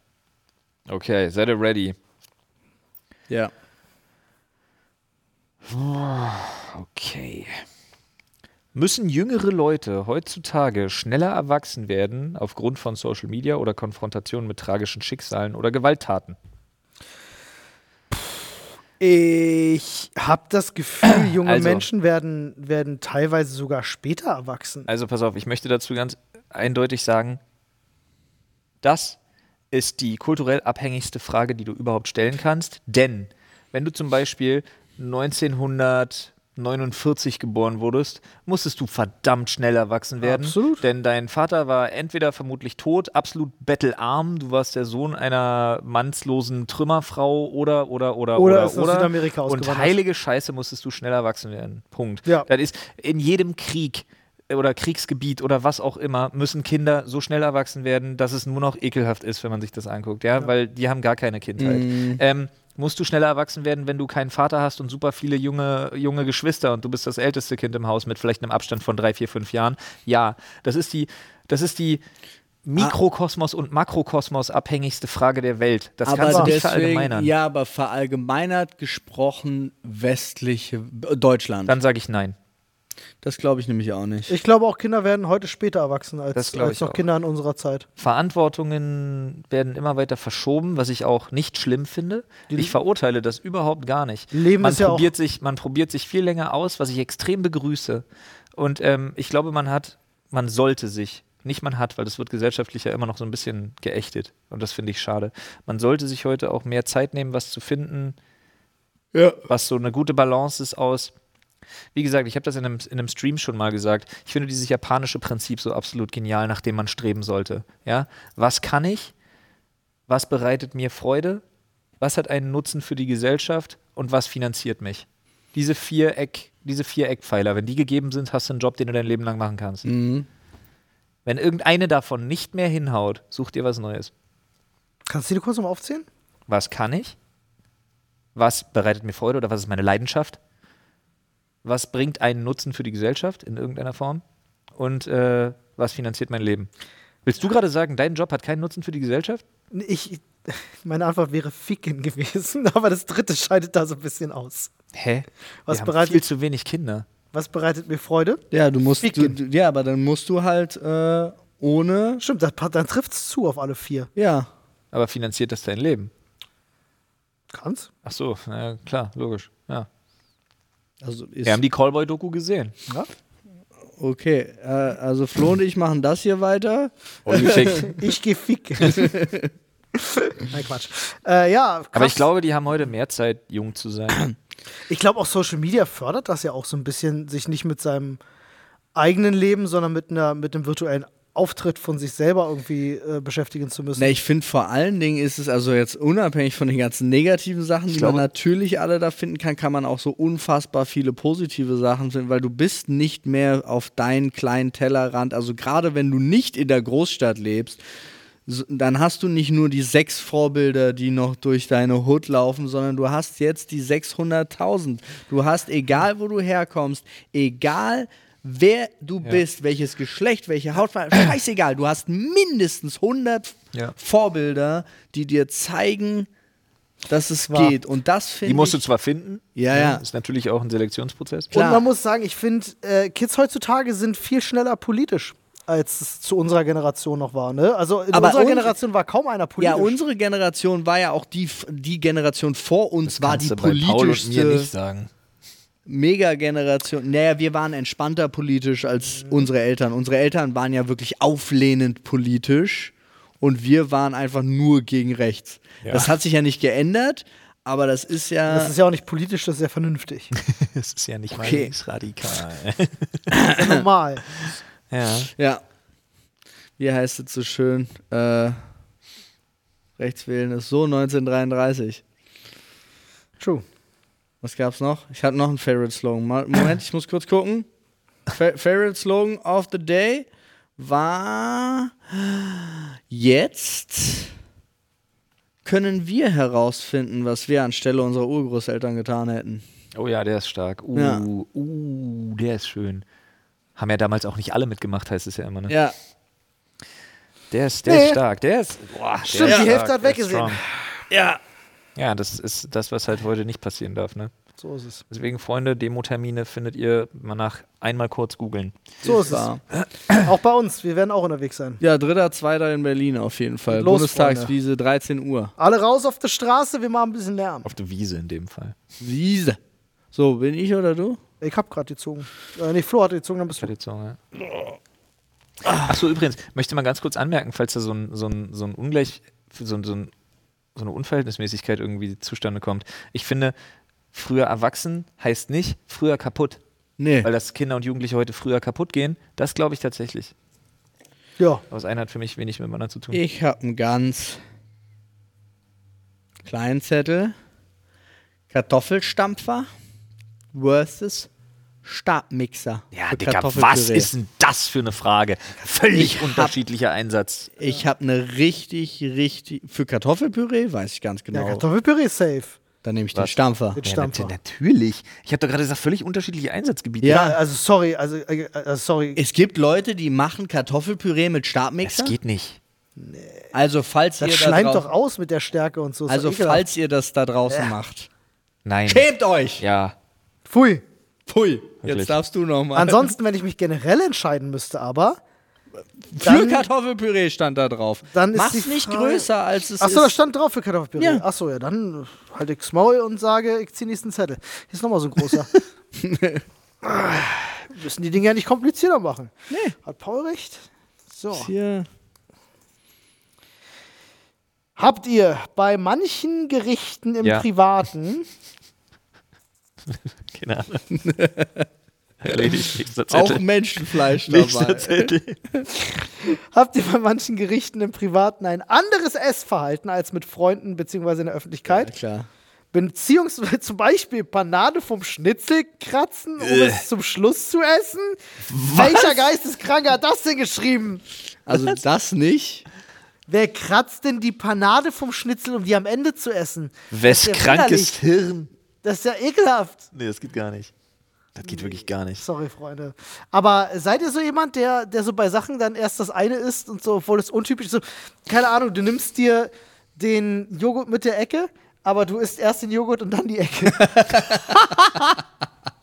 Okay, seid ihr ready? Ja. Okay. Müssen jüngere Leute heutzutage schneller erwachsen werden aufgrund von Social Media oder Konfrontationen mit tragischen Schicksalen oder Gewalttaten? Ich habe das Gefühl, junge Also. Menschen werden, werden teilweise sogar später erwachsen. Also pass auf, ich möchte dazu ganz eindeutig sagen, das ist die kulturell abhängigste Frage, die du überhaupt stellen kannst. Denn wenn du zum Beispiel 1949 geboren wurdest, musstest du verdammt schnell erwachsen werden. Absolut. Denn dein Vater war entweder vermutlich tot, absolut bettelarm, du warst der Sohn einer mannslosen Trümmerfrau oder, oder, oder, Oder oder, ist oder. Südamerika Und heilige Scheiße musstest du schnell erwachsen werden. Punkt. Ja. Das ist in jedem Krieg oder Kriegsgebiet oder was auch immer, müssen Kinder so schnell erwachsen werden, dass es nur noch ekelhaft ist, wenn man sich das anguckt, ja, weil die haben gar keine Kindheit. Ähm, musst du schneller erwachsen werden, wenn du keinen Vater hast und super viele junge, junge Geschwister und du bist das älteste Kind im Haus mit vielleicht einem Abstand von drei, vier, fünf Jahren? Ja, das ist die, das ist die Mikrokosmos und Makrokosmos abhängigste Frage der Welt. Das kannst du aber nicht deswegen, verallgemeinern. ja, aber verallgemeinert gesprochen westliche äh, Deutschland. Dann sage ich nein. Das glaube ich nämlich auch nicht. Ich glaube, auch Kinder werden heute später erwachsen als, als noch auch. Kinder in unserer Zeit. Verantwortungen werden immer weiter verschoben, was ich auch nicht schlimm finde. Ich verurteile das überhaupt gar nicht. Leben man ist ja probiert sich, man probiert sich viel länger aus, was ich extrem begrüße. Und ähm, ich glaube, man hat, man sollte sich, nicht man hat, weil das wird gesellschaftlich ja immer noch so ein bisschen geächtet. Und das finde ich schade. Man sollte sich heute auch mehr Zeit nehmen, was zu finden, Ja. was so eine gute Balance ist aus. Wie gesagt, ich habe das in einem, in einem Stream schon mal gesagt. Ich finde dieses japanische Prinzip so absolut genial, nach dem man streben sollte. Ja? Was kann ich? Was bereitet mir Freude? Was hat einen Nutzen für die Gesellschaft? Und was finanziert mich? Diese vier, Eck, diese vier Eckpfeiler, wenn die gegeben sind, hast du einen Job, den du dein Leben lang machen kannst. Mhm. Wenn irgendeine davon nicht mehr hinhaut, such dir was Neues. Kannst du die kurz noch mal aufzählen? Was kann ich? Was bereitet mir Freude oder was ist meine Leidenschaft? Was bringt einen Nutzen für die Gesellschaft in irgendeiner Form? Und äh, was finanziert mein Leben? Willst du gerade sagen, dein Job hat keinen Nutzen für die Gesellschaft? Ich, meine Antwort wäre Ficken gewesen, aber das dritte scheidet da so ein bisschen aus. Hä? Was Wir haben bereitet- viel zu wenig Kinder. Was bereitet mir Freude? Ja, du musst, du, ja, aber dann musst du halt äh, ohne, Stimmt, das, dann trifft es zu auf alle vier. ja, Aber finanziert das dein Leben? Kann's? Ach so, na ja, klar, logisch. Ja. Also ist, Wir haben die Callboy-Doku gesehen. Ja? okay, äh, also Flo und ich machen das hier weiter. Und. Ich geh ficken. Nein, Quatsch. Äh, ja, krass. Aber ich glaube, die haben heute mehr Zeit, jung zu sein. Ich glaube auch Social Media fördert das ja auch so ein bisschen, sich nicht mit seinem eigenen Leben, sondern mit, einer, mit einem virtuellen Auftritt von sich selber irgendwie äh, beschäftigen zu müssen. Na, ich finde vor allen Dingen ist es also jetzt unabhängig von den ganzen negativen Sachen, die glaube- man natürlich alle da finden kann, kann man auch so unfassbar viele positive Sachen finden, weil du bist nicht mehr auf deinen kleinen Tellerrand. Also gerade wenn du nicht in der Großstadt lebst, so, dann hast du nicht nur die sechs Vorbilder, die noch durch deine Hood laufen, sondern du hast jetzt die 600.000. Du hast, egal wo du herkommst, egal wer du bist, welches Geschlecht, welche Hautfarbe, scheißegal, du hast mindestens 100 Ja. Vorbilder, die dir zeigen, dass es Wahr. geht. Und das Die finde musst du zwar finden. Ja, ja. Ist natürlich auch ein Selektionsprozess. Klar. Und man muss sagen, ich finde, äh, Kids heutzutage sind viel schneller politisch, als es zu unserer Generation noch war. Ne? Also in Aber unserer Generation war kaum einer politisch. Ja, unsere Generation war ja auch die, die Generation vor uns, war die und mir politischste nicht sagen. Mega-Generation. Naja, wir waren entspannter politisch als unsere Eltern. Unsere Eltern waren ja wirklich auflehnend politisch und wir waren einfach nur gegen rechts. Ja. Das hat sich ja nicht geändert, aber das ist ja. Das ist ja auch nicht politisch, das ist ja vernünftig. Das ist ja nicht Okay. mal radikal. Das ist ja normal. ja. ja. Wie heißt es so schön? Äh, rechts wählen ist so 1933. True. Was gab's noch? Ich hatte noch einen Favorite Slogan. Mal, Moment, ich muss kurz gucken. Fa Favorite Slogan of the Day war jetzt können wir herausfinden, was wir anstelle unserer Urgroßeltern getan hätten. Oh ja, der ist stark. Uh, Ja. uh, der ist schön. Haben ja damals auch nicht alle mitgemacht, heißt es ja immer. Ne? Ja, Der ist, der Nee. ist stark. Der ist. Boah, der Stimmt, ist die stark, Hälfte hat der weggesehen. ja. Ja, das ist das, was halt heute nicht passieren darf. Ne? So ist es. Deswegen, Freunde, Demo-Termine findet ihr mal nach einmal kurz googeln. So ist es. Auch bei uns. Wir werden auch unterwegs sein. Ja, dritter, zweiter in Berlin auf jeden Fall. Los, Bundestagswiese, 13 Uhr. Alle raus auf die Straße, wir machen ein bisschen Lärm. Auf der Wiese in dem Fall. Wiese. So, bin ich oder du? Ich hab gerade gezogen. Äh, nee, Flo hat gezogen, dann bist du. Tradition, ja. Achso, übrigens, möchte mal ganz kurz anmerken, falls da so ein, so ein, so ein Ungleich, so, ein, so, ein, so eine Unverhältnismäßigkeit irgendwie zustande kommt. Ich finde, früher erwachsen heißt nicht früher kaputt. Nee. Weil das Kinder und Jugendliche heute früher kaputt gehen, das glaube ich tatsächlich. Ja. Aber das eine hat für mich wenig miteinander zu tun. Ich habe einen ganz kleinen Zettel. Kartoffelstampfer versus Stabmixer. ja, Digga, was Kartoffelpüree. ist denn das für eine Frage? Völlig Ich hab- unterschiedlicher Einsatz. Ich habe eine richtig, richtig. Für Kartoffelpüree weiß ich ganz Ja, genau. Kartoffelpüree ist safe. Dann nehme ich den Was? Stampfer. Mit Ja, Stampfer. nat natürlich. Ich habe doch gerade gesagt, völlig unterschiedliche Einsatzgebiete. Ja. Ja, also sorry, also, äh, äh, sorry. Es gibt Leute, die machen Kartoffelpüree mit Es Stabmixer. geht nicht. Also falls Das ihr da schleimt drauf- doch aus mit der Stärke und so. Also falls ihr das da draußen macht. Nein. Schämt euch! Ja. Pfui. Pui. Wirklich. Jetzt darfst du nochmal. Ansonsten, wenn ich mich generell entscheiden müsste, aber. Für dann- Kartoffelpüree stand da drauf. Dann ist Mach's nicht Frage- größer als es Achso, da ist. stand drauf für Kartoffelpüree. Ja. Achso, ja, dann halte ich's Maul und sage, ich ziehe nächsten Zettel. Hier ist nochmal so ein großer. Ah, Wir müssen die Dinge ja nicht komplizierter machen. Nee. Hat Paul recht? So. Hier. Habt ihr bei manchen Gerichten im Ja. Privaten Keine Ahnung. Erledigt. Auch. Menschenfleisch dabei. Habt ihr bei manchen Gerichten im Privaten ein anderes Essverhalten als mit Freunden bzw. in der Ja, Öffentlichkeit? klar. Beziehungsweise zum Beispiel Panade vom Schnitzel kratzen, um Äh. es zum Schluss zu essen? Welcher Geisteskranker hat das denn geschrieben? Also das nicht. Wer kratzt denn die Panade vom Schnitzel, um die am Ende zu essen? Wes ja krankes Hirn. Das ist ja ekelhaft. Nee, das geht gar nicht. Das geht wirklich gar nicht. Sorry, Freunde. Aber seid ihr so jemand, der, der so bei Sachen dann erst das eine isst und so, obwohl es untypisch ist? So, keine Ahnung, du nimmst dir den Joghurt mit der Ecke, aber du isst erst den Joghurt und dann die Ecke.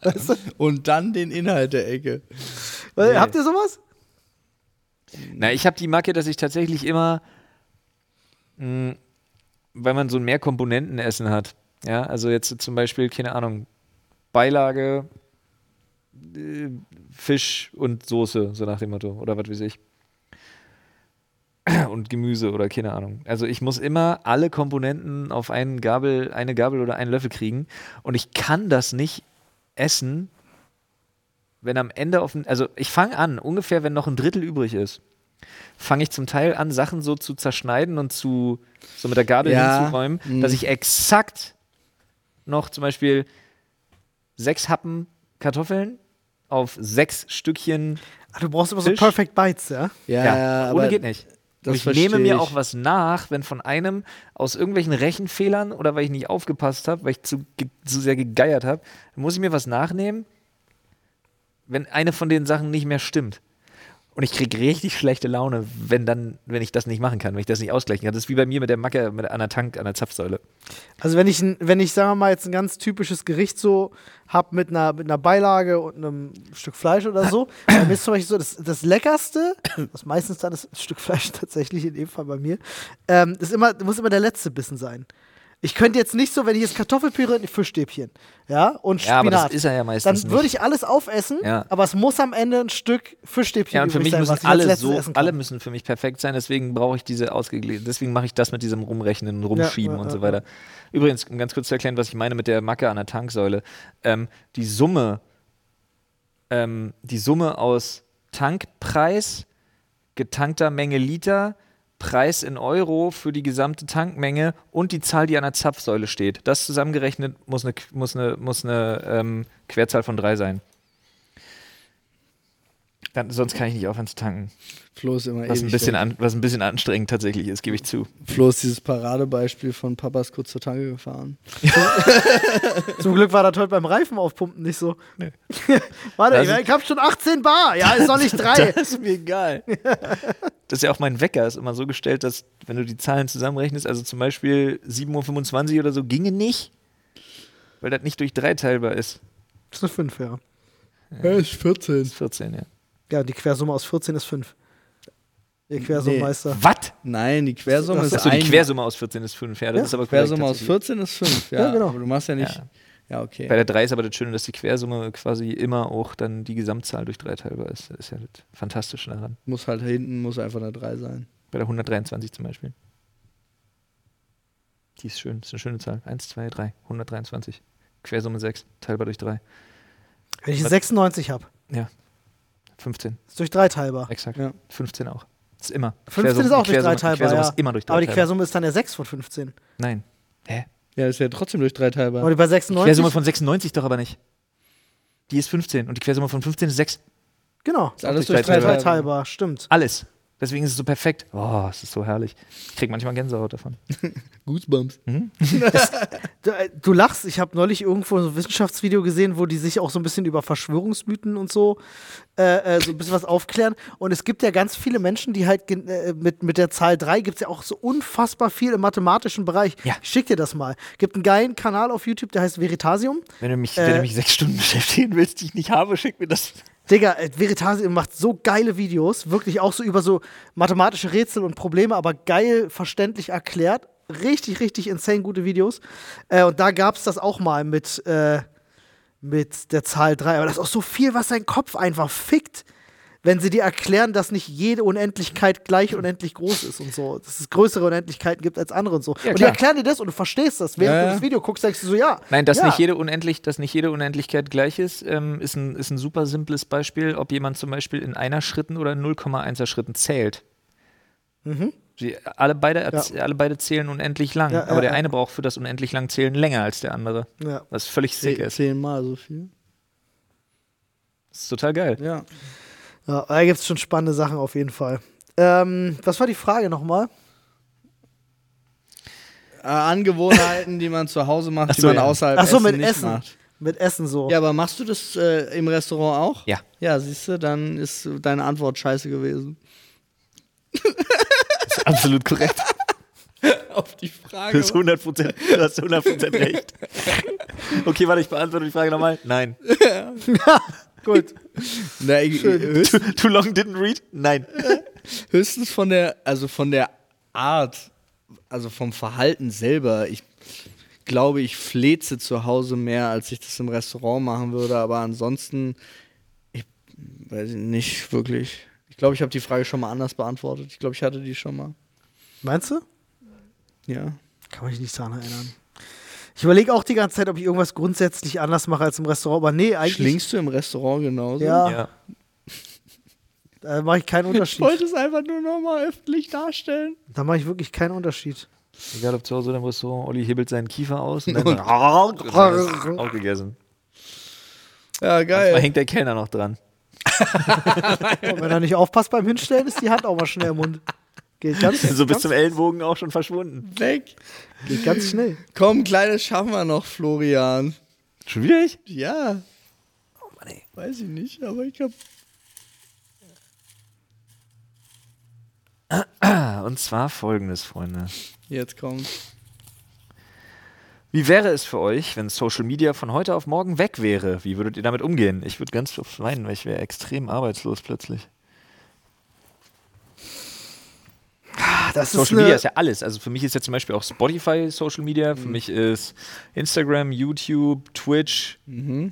weißt du? Und dann den Inhalt der Ecke. Weil, Nee. Habt ihr sowas? Na, ich habe die Macke, dass ich tatsächlich immer, mh, weil man so ein Mehrkomponentenessen hat. Ja, also jetzt zum Beispiel, keine Ahnung, Beilage, äh, Fisch und Soße, so nach dem Motto, oder was weiß ich. Und Gemüse oder keine Ahnung. Also ich muss immer alle Komponenten auf einen Gabel, eine Gabel oder einen Löffel kriegen. Und ich kann das nicht essen, wenn am Ende auf den, also ich fange an, ungefähr wenn noch ein Drittel übrig ist, fange ich zum Teil an, Sachen so zu zerschneiden und zu, so mit der Gabel Ja, hinzuräumen, dass ich exakt noch zum Beispiel sechs Happen Kartoffeln auf sechs Stückchen, Ah, du brauchst immer so Fisch? Perfect Bites, ja? Ja, ja, ohne geht nicht. Ich nehme mir ich. auch was nach, wenn von einem aus irgendwelchen Rechenfehlern oder weil ich nicht aufgepasst habe, weil ich zu, ge- zu sehr gegeiert habe, dann muss ich mir was nachnehmen, wenn eine von den Sachen nicht mehr stimmt. Und ich kriege richtig schlechte Laune, wenn dann, wenn ich das nicht machen kann, wenn ich das nicht ausgleichen kann. Das ist wie bei mir mit der Macke mit, an der Tank, an der Zapfsäule. Also wenn ich, wenn ich, sagen wir mal, jetzt ein ganz typisches Gericht so habe mit einer, mit einer Beilage und einem Stück Fleisch oder so, dann ist zum Beispiel so das, das Leckerste, was meistens dann ist ein Stück Fleisch tatsächlich, in dem Fall bei mir, ähm, ist immer, muss immer der letzte Bissen sein. Ich könnte jetzt nicht so, wenn ich jetzt Kartoffelpüree und Fischstäbchen, ja, und Ja, aber Spinat, das ist er ja meistens dann würde ich alles aufessen, Ja. aber es muss am Ende ein Stück Fischstäbchen Ja, und für mich sein, müssen alle so, alle müssen für mich perfekt sein, deswegen brauche ich diese ausgeglichen. Deswegen mache ich das mit diesem Rumrechnen und Rumschieben ja, und ja, so weiter. Übrigens, um ganz kurz zu erklären, was ich meine mit der Macke an der Tanksäule. Ähm, die Summe, ähm, die Summe aus Tankpreis, getankter Menge Liter, Preis in Euro für die gesamte Tankmenge und die Zahl, die an der Zapfsäule steht. Das zusammengerechnet muss eine, muss eine, muss eine ähm, Querzahl von drei sein. Dann, sonst kann ich nicht aufhören zu tanken. Flo ist immer Was ein, bisschen an, was ein bisschen anstrengend tatsächlich ist, gebe ich zu. Flo ist dieses Paradebeispiel von Papas kurz zur Tanke gefahren. Zum Glück war das heute beim Reifen aufpumpen nicht so. Nee. Warte, Das ich, ist- ich hab schon 18 Bar. Ja, ist noch nicht drei. Das ist mir egal. Das ist ja auch mein Wecker, ist immer so gestellt, dass, wenn du die Zahlen zusammenrechnest, also zum Beispiel 7.25 Uhr oder so, ginge nicht, weil das nicht durch drei teilbar ist. Das ist eine 5, ja. Er ist 14. Das ist 14, ja. Ja, die Quersumme aus 14 ist 5. Der Quersummenmeister. Was? Nein, die Quersumme Ach ist so, Achso, die Quersumme aus 14 ist 5, ja, das Ja, ist aber korrekt Quersumme aus tatsächlich. 14 ist 5. Ja, Ja, genau. Aber du machst ja nicht. Ja. Ja, okay. Bei der 3 ist aber das Schöne, dass die Quersumme quasi immer auch dann die Gesamtzahl durch 3 teilbar ist. Das ist ja das Fantastische daran. Muss halt hinten, muss einfach eine 3 sein. Bei der 123 zum Beispiel. Die ist schön, das ist eine schöne Zahl. 1, 2, 3, 123. Quersumme 6, teilbar durch 3. Wenn ich Was? 96 habe, 15, ist durch 3 teilbar. exakt. Ja. 15 auch. Ist immer. 15 ist auch durch 3 Quersumme, teilbar. Quersumme Ja. ist immer durch 3 Aber die teilbar. Quersumme ist dann ja 6 von 15. Nein. Hä? Ja, ist ja trotzdem durch 3 teilbar. Aber die bei 96. Quersumme von 96 doch aber nicht. Die ist 15 und die Quersumme von 15 ist 6. genau. Ist alles durch durch drei 3 3 teilbar. teilbar, stimmt. Alles. Deswegen ist es so perfekt. Oh, es ist so herrlich. Ich krieg manchmal Gänsehaut davon. Goosebumps. Du, äh, du lachst, ich habe neulich irgendwo so ein Wissenschaftsvideo gesehen, wo die sich auch so ein bisschen über Verschwörungsmythen und so äh, äh, so ein bisschen was aufklären. Und es gibt ja ganz viele Menschen, die halt äh, mit, mit der Zahl 3 gibt es ja auch so unfassbar viel im mathematischen Bereich. Ja. Ich schick dir das mal. Gibt einen geilen Kanal auf YouTube, der heißt Veritasium. Wenn du mich, Äh, wenn du mich sechs Stunden beschäftigen willst, die ich nicht habe, schick mir das. Digga, äh, Veritasium macht so geile Videos, wirklich auch so über so mathematische Rätsel und Probleme, aber geil verständlich erklärt. Richtig, richtig insane gute Videos. Äh, und da gab es das auch mal mit, äh, mit der Zahl 3. Aber das ist auch so viel, was dein Kopf einfach fickt, wenn sie dir erklären, dass nicht jede Unendlichkeit gleich unendlich groß ist und so. Dass es größere Unendlichkeiten gibt als andere und so. Ja, und die erklären dir das und du verstehst das. Während Ja, du ja. das Video guckst, denkst du so, ja. Nein, dass, ja. nicht jede Unendlich, dass nicht jede Unendlichkeit gleich ist, ähm, ist, ein, ist ein super simples Beispiel, ob jemand zum Beispiel in einer Schritten oder in 0,1er Schritten zählt. Mhm. Die, alle, beide, erz- alle beide zählen unendlich lang, Ja, aber ja, der ja. eine braucht für das unendlich lang zählen länger als der andere. ja. Was völlig sick ist. Zehnmal so viel. Das ist total geil. Ja. Ja, da gibt es schon spannende Sachen auf jeden Fall. Ähm, was war die Frage nochmal? Äh, Angewohnheiten, die man zu Hause macht, Ach die so, man ja. außerhalb Ach so, Essen mit nicht Essen. macht. Mit Essen so. Ja, aber machst du das äh, im Restaurant auch? Ja. Ja, siehst du, dann ist deine Antwort scheiße gewesen. Absolut korrekt. Auf die Frage. hast 100%, du hast 100 recht. Okay, warte, ich beantworte die Frage nochmal. Nein. Gut. Na, ich, Too, too long didn't read? Nein. höchstens von der, also von der Art, also vom Verhalten selber. Ich glaube, ich fleze zu Hause mehr, als ich das im Restaurant machen würde, aber ansonsten, ich weiß nicht wirklich. Ich glaube, ich habe die Frage schon mal anders beantwortet. Ich glaube, ich hatte die schon mal. Meinst du? Ja. Kann mich nicht daran erinnern. Ich überlege auch die ganze Zeit, ob ich irgendwas grundsätzlich anders mache als im Restaurant. Aber nee, eigentlich Schlingst du im Restaurant genauso? Ja. Ja. da mache ich keinen Ich Unterschied. wollte es einfach nur nochmal öffentlich darstellen. Da mache ich wirklich keinen Unterschied. Egal ob zu Hause oder im Restaurant, Olli hebelt seinen Kiefer aus und dann auch gegessen. Ja, Manchmal geil. hängt der Kellner noch dran. Und wenn er nicht aufpasst beim Hinstellen, ist die Hand auch mal schnell im Mund. Geht ganz, so bis zum Ellenbogen auch schon verschwunden. Weg. geht ganz schnell. Komm, kleines schaffen wir noch, Florian. Schon wieder ich? Ja, Oh Mann, ey. weiß ich nicht, aber ich hab. Und zwar folgendes, Freunde. Jetzt kommt. Wie wäre es für euch, wenn Social Media von heute auf morgen weg wäre? Wie würdet ihr damit umgehen? Ich würde ganz oft weinen, weil ich wäre extrem arbeitslos plötzlich. Das Social Media ist ja alles. Also für mich ist ja zum Beispiel auch Spotify Social Media, für mich ist Instagram, YouTube, Twitch,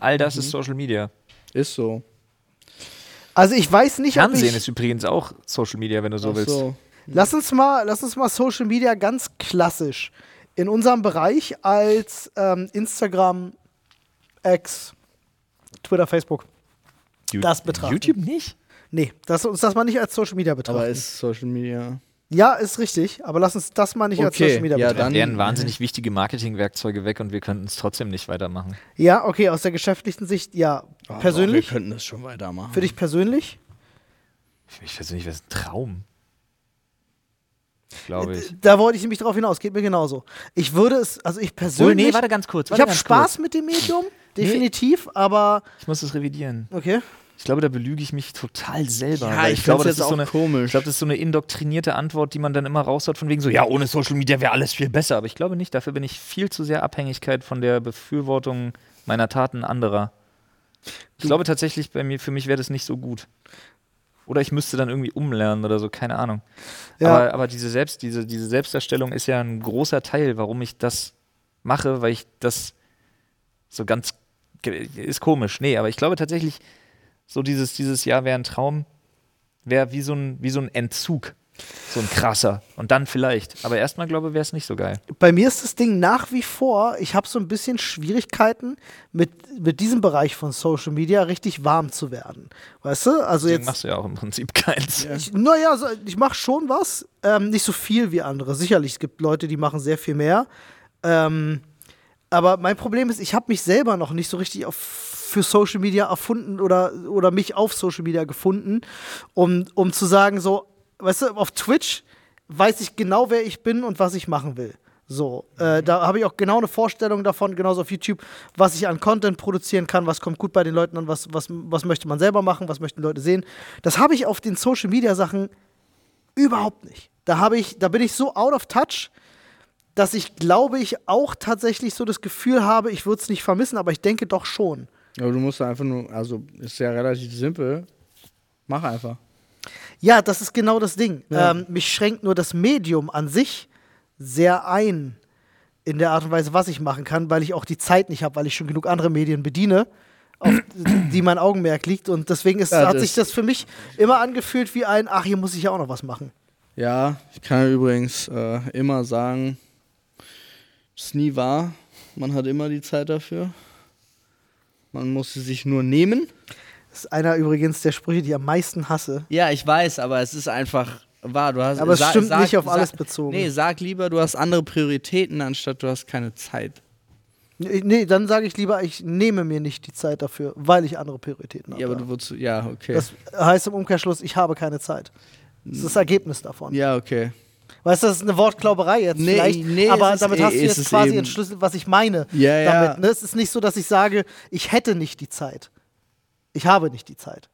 all das ist Social Media. Ist so. Also ich weiß nicht, ob Fernsehen ich, ist übrigens auch Social Media, wenn du so Ach willst. so. Lass uns mal, lass uns mal Social Media ganz klassisch in unserem Bereich als ähm, Instagram, X, Twitter, Facebook. Das betrachten. YouTube nicht? Nee, lass uns das mal nicht als Social Media betrachten. Aber ist Social Media. Ja, ist richtig, aber lass uns das mal nicht als Okay, Social Media ja, betrachten. dann- wären wahnsinnig wichtige Marketingwerkzeuge weg und wir könnten es trotzdem nicht weitermachen. Ja, okay, aus der geschäftlichen Sicht, ja. Oh, persönlich? Doch, wir könnten das schon weitermachen. Für dich persönlich? Für mich persönlich wäre es ein Traum. Glaube ich. Da wollte ich nämlich drauf hinaus, geht mir genauso. Ich würde es, also ich Oh, persönlich. nee, warte ganz kurz. ich Warte habe ganz Spaß Kurz. mit dem Medium, definitiv, aber Ich muss das revidieren. okay. Ich glaube, da belüge ich mich total selber. Ja, ich ich glaube, das ist so eine, komisch. Ich glaube, das ist so eine indoktrinierte Antwort, die man dann immer raushaut, von wegen so, ja, ohne Social Media wäre alles viel besser. Aber ich glaube nicht. Dafür bin ich viel zu sehr Abhängigkeit von der Befürwortung meiner Taten anderer. Ich glaube tatsächlich, bei mir, für mich wäre das nicht so gut. Oder ich müsste dann irgendwie umlernen oder so, keine Ahnung. Ja. Aber, aber diese, Selbst, diese, diese Selbstdarstellung ist ja ein großer Teil, warum ich das mache, weil ich das so ganz. Ist komisch. Nee, aber ich glaube tatsächlich, so dieses, dieses Jahr wäre ein Traum, wäre wie, so ein, wie so ein Entzug. So ein krasser. Und dann vielleicht. Aber erstmal, glaube ich, wäre es nicht so geil. Bei mir ist das Ding nach wie vor, ich habe so ein bisschen Schwierigkeiten, mit, mit diesem Bereich von Social Media richtig warm zu werden. Weißt du? Also Deswegen jetzt. machst du ja auch im Prinzip keins. Ich, naja, so, ich mache schon was. Ähm, nicht so viel wie andere. Sicherlich, es gibt Leute, die machen sehr viel mehr. Ähm, aber mein Problem ist, ich habe mich selber noch nicht so richtig auf, für Social Media erfunden oder, oder mich auf Social Media gefunden, um, um zu sagen, so, weißt du, auf Twitch weiß ich genau, wer ich bin und was ich machen will. So, äh, da habe ich auch genau eine Vorstellung davon, genauso auf YouTube, was ich an Content produzieren kann, was kommt gut bei den Leuten an, was, was, was möchte man selber machen, was möchten Leute sehen. Das habe ich auf den Social Media Sachen überhaupt nicht. Da habe ich, da bin ich so out of touch, dass ich glaube ich auch tatsächlich so das Gefühl habe, ich würde es nicht vermissen, aber ich denke doch schon. Aber du musst einfach nur, also ist ja relativ simpel. Mach einfach. Ja, das ist genau das Ding. Ja. Ähm, mich schränkt nur das Medium an sich sehr ein in der Art und Weise, was ich machen kann, weil ich auch die Zeit nicht habe, weil ich schon genug andere Medien bediene, auf die mein Augenmerk liegt. Und deswegen ist, Ja, hat sich das für mich immer angefühlt wie ein, ach, hier muss ich ja auch noch was machen. Ja, ich kann übrigens äh, immer sagen, es nie wahr. Man hat immer die Zeit dafür. Man muss sie sich nur nehmen. Das ist einer übrigens der Sprüche, die ich am meisten hasse. Ja, ich weiß, aber es ist einfach wahr. Du hast, Aber es stimmt nicht auf alles bezogen. Nee, sag lieber, du hast andere Prioritäten, anstatt du hast keine Zeit. Nee, nee, dann sage ich lieber, ich nehme mir nicht die Zeit dafür, weil ich andere Prioritäten habe. Ja, aber du würdest, ja, okay. das heißt im Umkehrschluss, ich habe keine Zeit. Das ist das Ergebnis davon. ja, okay. Weißt du, das ist eine Wortklauberei jetzt Nee, vielleicht, nee, aber ist damit eh- hast du es jetzt ist quasi eben- entschlüsselt, was ich meine Ja, ja. damit. Ne? Es ist nicht so, dass ich sage, ich hätte nicht die Zeit. Ich habe nicht die Zeit.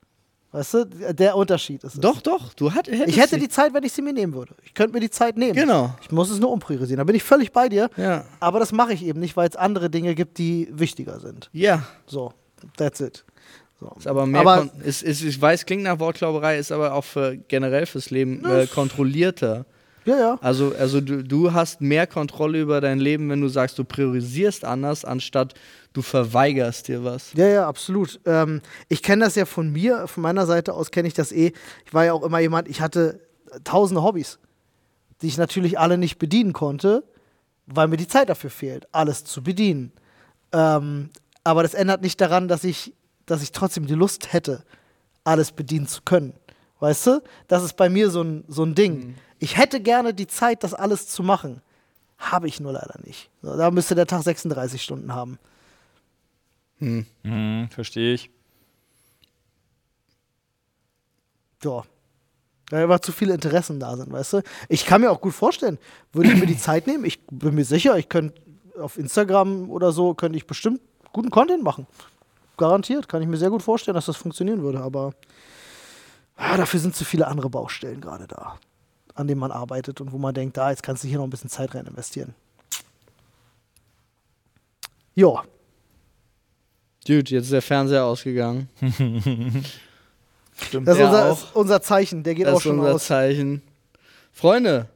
Weißt du, der Unterschied ist es. Doch, doch, du hat, hättest Ich hätte sie. die Zeit, wenn ich sie mir nehmen würde. Ich könnte mir die Zeit nehmen. Genau. Ich muss es nur umpriorisieren. Da bin ich völlig bei dir. Ja. Aber das mache ich eben nicht, weil es andere Dinge gibt, die wichtiger sind. Ja. So, that's it. So. Ist aber mehr, Aber- ist, ist, ich weiß, klingt nach Wortklauberei, ist aber auch für generell fürs Leben äh, kontrollierter. Ja, ja. Also, also du, du hast mehr Kontrolle über dein Leben, wenn du sagst, du priorisierst anders, anstatt du verweigerst dir was. Ja, ja, absolut. Ähm, ich kenne das ja von mir, von meiner Seite aus kenne ich das eh. Ich war ja auch immer jemand, ich hatte tausende Hobbys, die ich natürlich alle nicht bedienen konnte, weil mir die Zeit dafür fehlt, alles zu bedienen. Ähm, aber das ändert nicht daran, dass ich, dass ich trotzdem die Lust hätte, alles bedienen zu können. Weißt du? Das ist bei mir so ein, so ein Ding. Ich hätte gerne die Zeit, das alles zu machen. Habe ich nur leider nicht. So, da müsste der Tag 36 Stunden haben. Mhm, verstehe ich. Ja. Weil einfach zu viele Interessen da sind, weißt du? Ich kann mir auch gut vorstellen, würde ich mir die Zeit nehmen, ich bin mir sicher, ich könnte auf Instagram oder so, könnte ich bestimmt guten Content machen. Garantiert, kann ich mir sehr gut vorstellen, dass das funktionieren würde, aber ah, dafür sind zu viele andere Baustellen gerade da, an denen man arbeitet und wo man denkt, da, jetzt kannst du hier noch ein bisschen Zeit rein investieren. Ja, Dude, jetzt ist der Fernseher ausgegangen. Stimmt. das ist Ja, unser, auch. ist unser Zeichen, der geht Das auch ist schon unser aus. Zeichen. Freunde,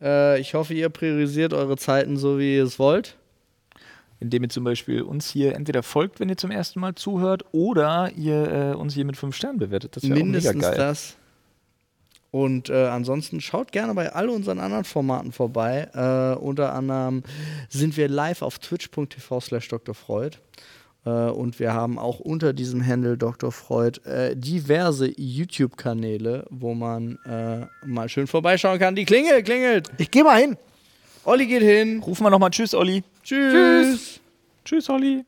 äh, ich hoffe, ihr priorisiert eure Zeiten so, wie ihr es wollt. Indem ihr zum Beispiel uns hier entweder folgt, wenn ihr zum ersten Mal zuhört, oder ihr äh, uns hier mit fünf Sternen bewertet. Das wäre auch mega Mindestens geil. das. Und äh, ansonsten schaut gerne bei all unseren anderen Formaten vorbei. Äh, unter anderem sind wir live auf twitch.tv slash Dr. Freud. Äh, und wir haben auch unter diesem Handle Dr. Freud äh, diverse YouTube-Kanäle, wo man äh, mal schön vorbeischauen kann. Die Klingel klingelt. Ich gehe mal hin. Olli geht hin. Rufen wir nochmal Tschüss, Olli. Tschüss. Tschüss, Olli.